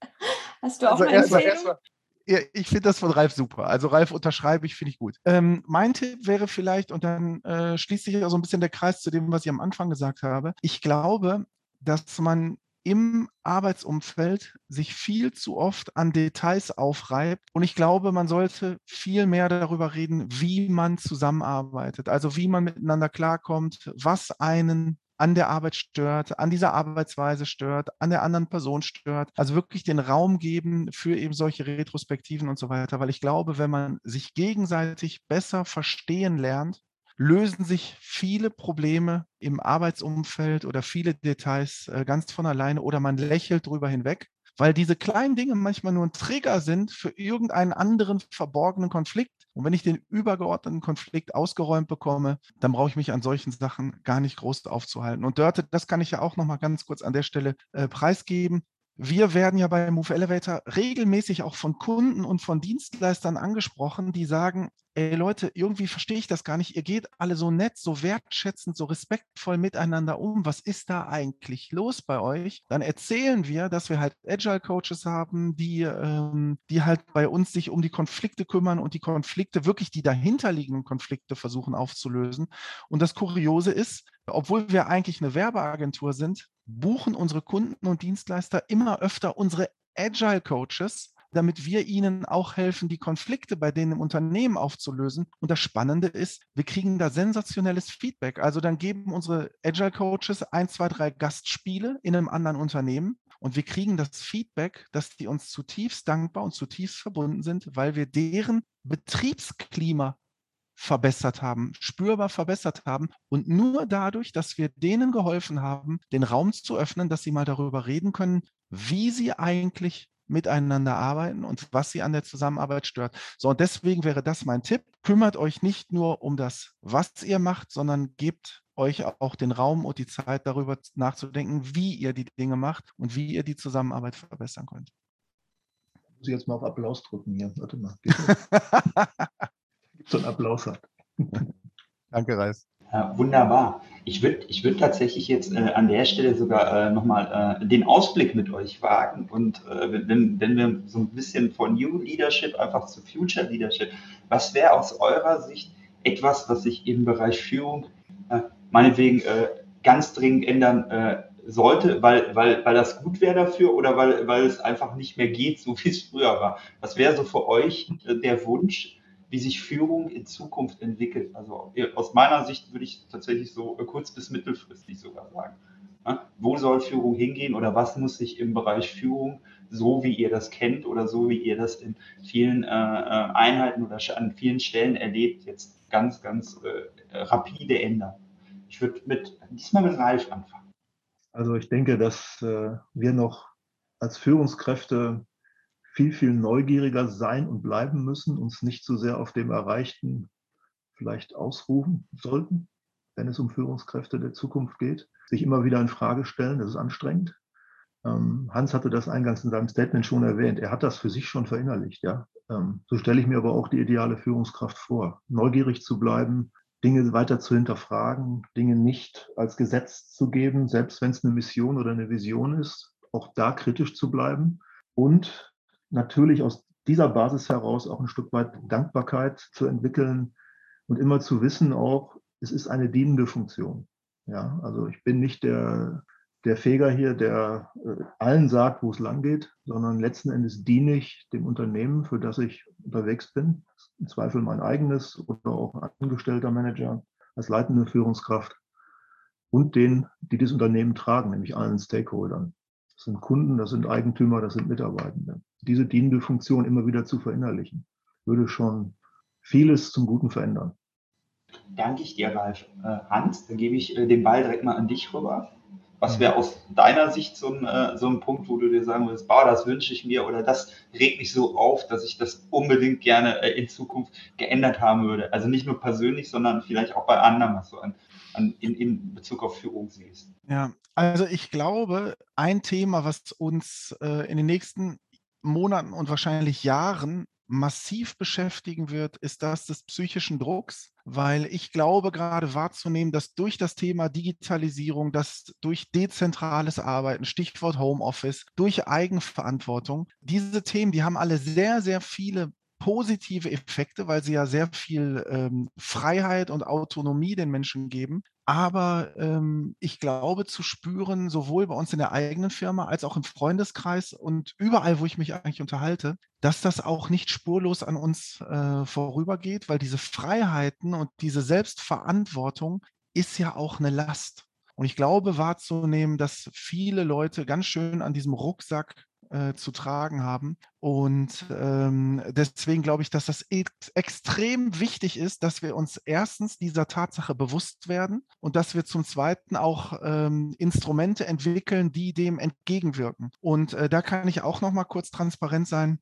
hast du auch also eine erst Empfehlung? Mal, ich finde das von Ralf super. Also Ralf unterschreibe ich, finde ich gut. Ähm, mein Tipp wäre vielleicht, und dann äh, schließt sich ja so ein bisschen der Kreis zu dem, was ich am Anfang gesagt habe. Ich glaube, dass man im Arbeitsumfeld sich viel zu oft an Details aufreibt. Und ich glaube, man sollte viel mehr darüber reden, wie man zusammenarbeitet, also wie man miteinander klarkommt, was einen an der Arbeit stört, an dieser Arbeitsweise stört, an der anderen Person stört. Also wirklich den Raum geben für eben solche Retrospektiven und so weiter. Weil ich glaube, wenn man sich gegenseitig besser verstehen lernt, lösen sich viele Probleme im Arbeitsumfeld oder viele Details äh, ganz von alleine oder man lächelt drüber hinweg weil diese kleinen Dinge manchmal nur ein Trigger sind für irgendeinen anderen verborgenen Konflikt. Und wenn ich den übergeordneten Konflikt ausgeräumt bekomme, dann brauche ich mich an solchen Sachen gar nicht groß aufzuhalten. Und Dörte, das kann ich ja auch noch mal ganz kurz an der Stelle äh, preisgeben. Wir werden ja bei Move Elevator regelmäßig auch von Kunden und von Dienstleistern angesprochen, die sagen, ey Leute, irgendwie verstehe ich das gar nicht. Ihr geht alle so nett, so wertschätzend, so respektvoll miteinander um. Was ist da eigentlich los bei euch? Dann erzählen wir, dass wir halt Agile Coaches haben, die, ähm, die halt bei uns sich um die Konflikte kümmern und die Konflikte, wirklich die dahinterliegenden Konflikte versuchen aufzulösen. Und das Kuriose ist, obwohl wir eigentlich eine Werbeagentur sind, buchen unsere Kunden und Dienstleister immer öfter unsere Agile Coaches damit wir ihnen auch helfen, die Konflikte bei denen im Unternehmen aufzulösen. Und das Spannende ist, wir kriegen da sensationelles Feedback. Also dann geben unsere Agile Coaches ein, zwei, drei Gastspiele in einem anderen Unternehmen. Und wir kriegen das Feedback, dass die uns zutiefst dankbar und zutiefst verbunden sind, weil wir deren Betriebsklima verbessert haben, spürbar verbessert haben. Und nur dadurch, dass wir denen geholfen haben, den Raum zu öffnen, dass sie mal darüber reden können, wie sie eigentlich miteinander arbeiten und was sie an der Zusammenarbeit stört. So, und deswegen wäre das mein Tipp. Kümmert euch nicht nur um das, was ihr macht, sondern gebt euch auch den Raum und die Zeit darüber nachzudenken, wie ihr die Dinge macht und wie ihr die Zusammenarbeit verbessern könnt. Ich muss jetzt mal auf Applaus drücken hier. Warte mal. so einen Applaus hat. Danke, Reis. Äh, wunderbar. Ich würde ich würd tatsächlich jetzt äh, an der Stelle sogar äh, nochmal äh, den Ausblick mit euch wagen. Und äh, wenn, wenn wir so ein bisschen von New Leadership einfach zu Future Leadership, was wäre aus eurer Sicht etwas, was sich im Bereich Führung äh, meinetwegen äh, ganz dringend ändern äh, sollte, weil, weil, weil das gut wäre dafür oder weil, weil es einfach nicht mehr geht, so wie es früher war? Was wäre so für euch äh, der Wunsch, wie sich Führung in Zukunft entwickelt? Also aus meiner Sicht würde ich tatsächlich so äh, kurz- bis mittelfristig sogar sagen. Ja, wo soll Führung hingehen oder was muss sich im Bereich Führung, so wie ihr das kennt oder so wie ihr das in vielen äh, äh Einheiten oder an vielen Stellen erlebt, jetzt ganz, ganz äh, rapide ändern? Ich würde mit, diesmal mit Ralf anfangen. Also ich denke, dass äh, wir noch als Führungskräfte viel, viel neugieriger sein und bleiben müssen, uns nicht so sehr auf dem Erreichten vielleicht ausruhen sollten, wenn es um Führungskräfte der Zukunft geht, sich immer wieder in Frage stellen, das ist anstrengend. Ähm, Hans hatte das eingangs in seinem Statement schon erwähnt. Er hat das für sich schon verinnerlicht. Ja? Ähm, so stelle ich mir aber auch die ideale Führungskraft vor. Neugierig zu bleiben, Dinge weiter zu hinterfragen, Dinge nicht als Gesetz zu geben, selbst wenn es eine Mission oder eine Vision ist, auch da kritisch zu bleiben und natürlich aus dieser Basis heraus auch ein Stück weit Dankbarkeit zu entwickeln und immer zu wissen auch, es ist eine dienende Funktion. Ja, also ich bin nicht der, der Feger hier, der äh, allen sagt, wo es lang geht, sondern letzten Endes diene ich dem Unternehmen, für das ich unterwegs bin. Im Zweifel mein eigenes oder auch angestellter Manager als leitende Führungskraft und denen, die das Unternehmen tragen, nämlich allen Stakeholdern. Das sind Kunden, das sind Eigentümer, das sind Mitarbeitende. Diese dienende Funktion immer wieder zu verinnerlichen, würde schon vieles zum Guten verändern. Danke ich dir, Ralf. Äh, Hans, dann gebe ich äh, den Ball direkt mal an dich rüber. Was wäre aus deiner Sicht so ein, äh, so ein Punkt, wo du dir sagen würdest, boah, das wünsche ich mir oder das regt mich so auf, dass ich das unbedingt gerne in Zukunft geändert haben würde? Also nicht nur persönlich, sondern vielleicht auch bei anderen, was du an, an, in, in Bezug auf Führung siehst. Ja, also ich glaube, ein Thema, was uns in den nächsten Monaten und wahrscheinlich Jahren massiv beschäftigen wird, ist das des psychischen Drucks, weil ich glaube gerade wahrzunehmen, dass durch das Thema Digitalisierung, dass durch dezentrales Arbeiten, Stichwort Homeoffice, durch Eigenverantwortung, diese Themen, die haben alle sehr, sehr viele positive Effekte, weil sie ja sehr viel ähm, Freiheit und Autonomie den Menschen geben. Aber ähm, ich glaube zu spüren, sowohl bei uns in der eigenen Firma als auch im Freundeskreis und überall, wo ich mich eigentlich unterhalte, dass das auch nicht spurlos an uns äh, vorübergeht, weil diese Freiheiten und diese Selbstverantwortung ist ja auch eine Last. Und ich glaube wahrzunehmen, dass viele Leute ganz schön an diesem Rucksack äh, zu tragen haben. Und ähm, deswegen glaube ich, dass das ex extrem wichtig ist, dass wir uns erstens dieser Tatsache bewusst werden und dass wir zum Zweiten auch ähm, Instrumente entwickeln, die dem entgegenwirken. Und äh, da kann ich auch noch mal kurz transparent sein.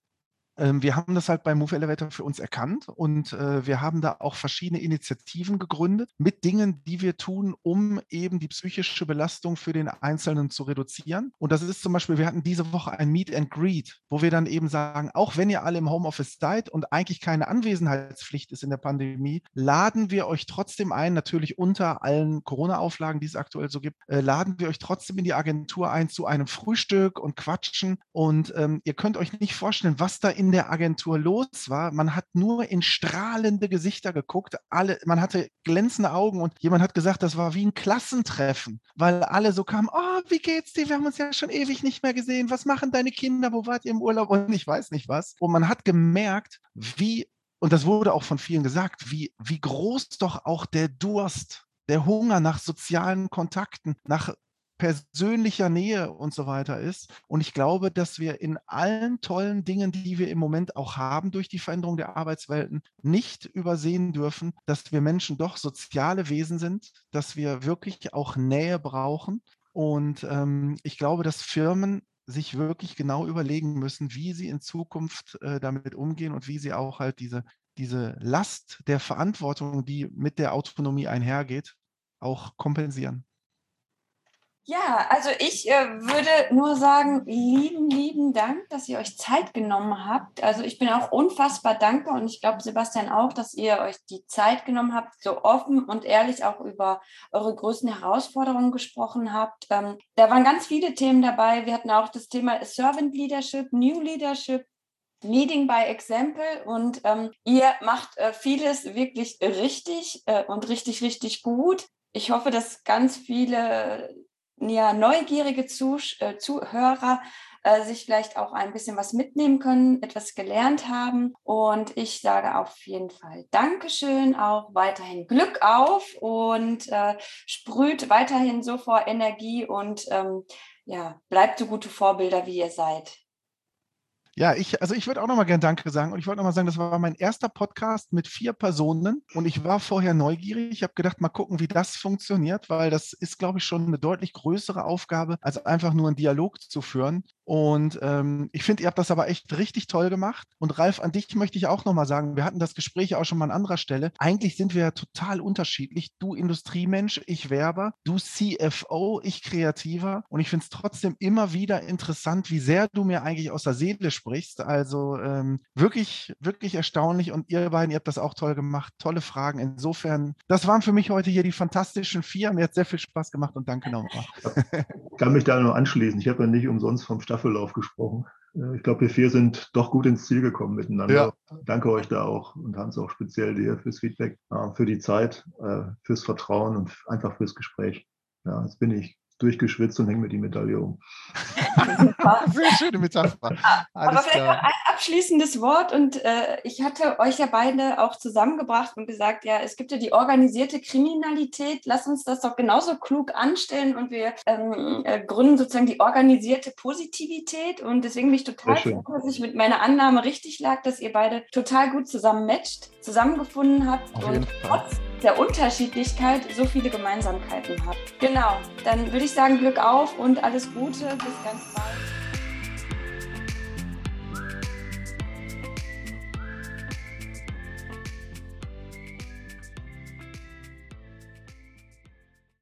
Ähm, wir haben das halt bei Move Elevator für uns erkannt und äh, wir haben da auch verschiedene Initiativen gegründet mit Dingen, die wir tun, um eben die psychische Belastung für den Einzelnen zu reduzieren. Und das ist zum Beispiel, wir hatten diese Woche ein Meet and Greet, wo wir dann eben sagen, auch wenn ihr alle im Homeoffice seid und eigentlich keine Anwesenheitspflicht ist in der Pandemie, laden wir euch trotzdem ein, natürlich unter allen Corona-Auflagen, die es aktuell so gibt, äh, laden wir euch trotzdem in die Agentur ein zu einem Frühstück und quatschen. Und ähm, ihr könnt euch nicht vorstellen, was da in der Agentur los war. Man hat nur in strahlende Gesichter geguckt. Alle, man hatte glänzende Augen und jemand hat gesagt, das war wie ein Klassentreffen, weil alle so kamen, oh, wie geht's dir? Wir haben uns ja schon ewig nicht mehr gesehen. Was machen deine Kinder? Wo wart ihr im Urlaub? Und ich weiß nicht was. Und man hat gemerkt, wie, und das wurde auch von vielen gesagt, wie, wie groß doch auch der Durst der Hunger nach sozialen Kontakten, nach persönlicher Nähe und so weiter ist. Und ich glaube, dass wir in allen tollen Dingen, die wir im Moment auch haben durch die Veränderung der Arbeitswelten, nicht übersehen dürfen, dass wir Menschen doch soziale Wesen sind, dass wir wirklich auch Nähe brauchen. Und ähm, ich glaube, dass Firmen sich wirklich genau überlegen müssen, wie sie in Zukunft äh, damit umgehen und wie sie auch halt diese, diese Last der Verantwortung, die mit der Autonomie einhergeht, auch kompensieren. Ja, also ich äh, würde nur sagen, lieben, lieben Dank, dass ihr euch Zeit genommen habt. Also ich bin auch unfassbar dankbar und ich glaube, Sebastian auch, dass ihr euch die Zeit genommen habt, so offen und ehrlich auch über eure größten Herausforderungen gesprochen habt. Ähm, da waren ganz viele Themen dabei. Wir hatten auch das Thema Servant Leadership, New Leadership, Leading by Example und ähm, ihr macht äh, vieles wirklich richtig äh, und richtig, richtig gut. Ich hoffe, dass ganz viele ja, neugierige Zuh äh, Zuhörer äh, sich vielleicht auch ein bisschen was mitnehmen können, etwas gelernt haben. Und ich sage auf jeden Fall Dankeschön, auch weiterhin Glück auf und äh, sprüht weiterhin so vor Energie und ähm, ja, bleibt so gute Vorbilder, wie ihr seid. Ja, ich, also ich würde auch nochmal gerne Danke sagen. Und ich wollte nochmal sagen, das war mein erster Podcast mit vier Personen. Und ich war vorher neugierig. Ich habe gedacht, mal gucken, wie das funktioniert, weil das ist, glaube ich, schon eine deutlich größere Aufgabe, als einfach nur einen Dialog zu führen. Und ähm, ich finde, ihr habt das aber echt richtig toll gemacht. Und Ralf, an dich möchte ich auch nochmal sagen, wir hatten das Gespräch auch schon mal an anderer Stelle. Eigentlich sind wir ja total unterschiedlich. Du Industriemensch, ich Werber, du CFO, ich Kreativer. Und ich finde es trotzdem immer wieder interessant, wie sehr du mir eigentlich aus der Seele sprichst. Also ähm, wirklich, wirklich erstaunlich. Und ihr beiden, ihr habt das auch toll gemacht. Tolle Fragen. Insofern, das waren für mich heute hier die fantastischen vier. Mir hat sehr viel Spaß gemacht und danke nochmal. Ich kann mich da nur anschließen. Ich habe ja nicht umsonst vom Staff Staffellauf gesprochen. Äh, ich glaube, wir vier sind doch gut ins Ziel gekommen miteinander. Ja. Danke euch da auch und Hans auch speziell dir fürs Feedback, äh, für die Zeit, äh, fürs Vertrauen und einfach fürs Gespräch. Ja, jetzt bin ich durchgeschwitzt und hänge mir die Medaille um. Sehr schöne Metapher. Alles Aber vielleicht noch ein abschließendes Wort und äh, ich hatte euch ja beide auch zusammengebracht und gesagt, ja, es gibt ja die organisierte Kriminalität, lass uns das doch genauso klug anstellen und wir ähm, äh, gründen sozusagen die organisierte Positivität. Und deswegen bin ich total froh, dass ich mit meiner Annahme richtig lag, dass ihr beide total gut zusammen matcht, zusammengefunden habt und trotz der Unterschiedlichkeit so viele Gemeinsamkeiten habt. Genau, dann würde ich sagen, Glück auf und alles Gute. Bis ganz bald.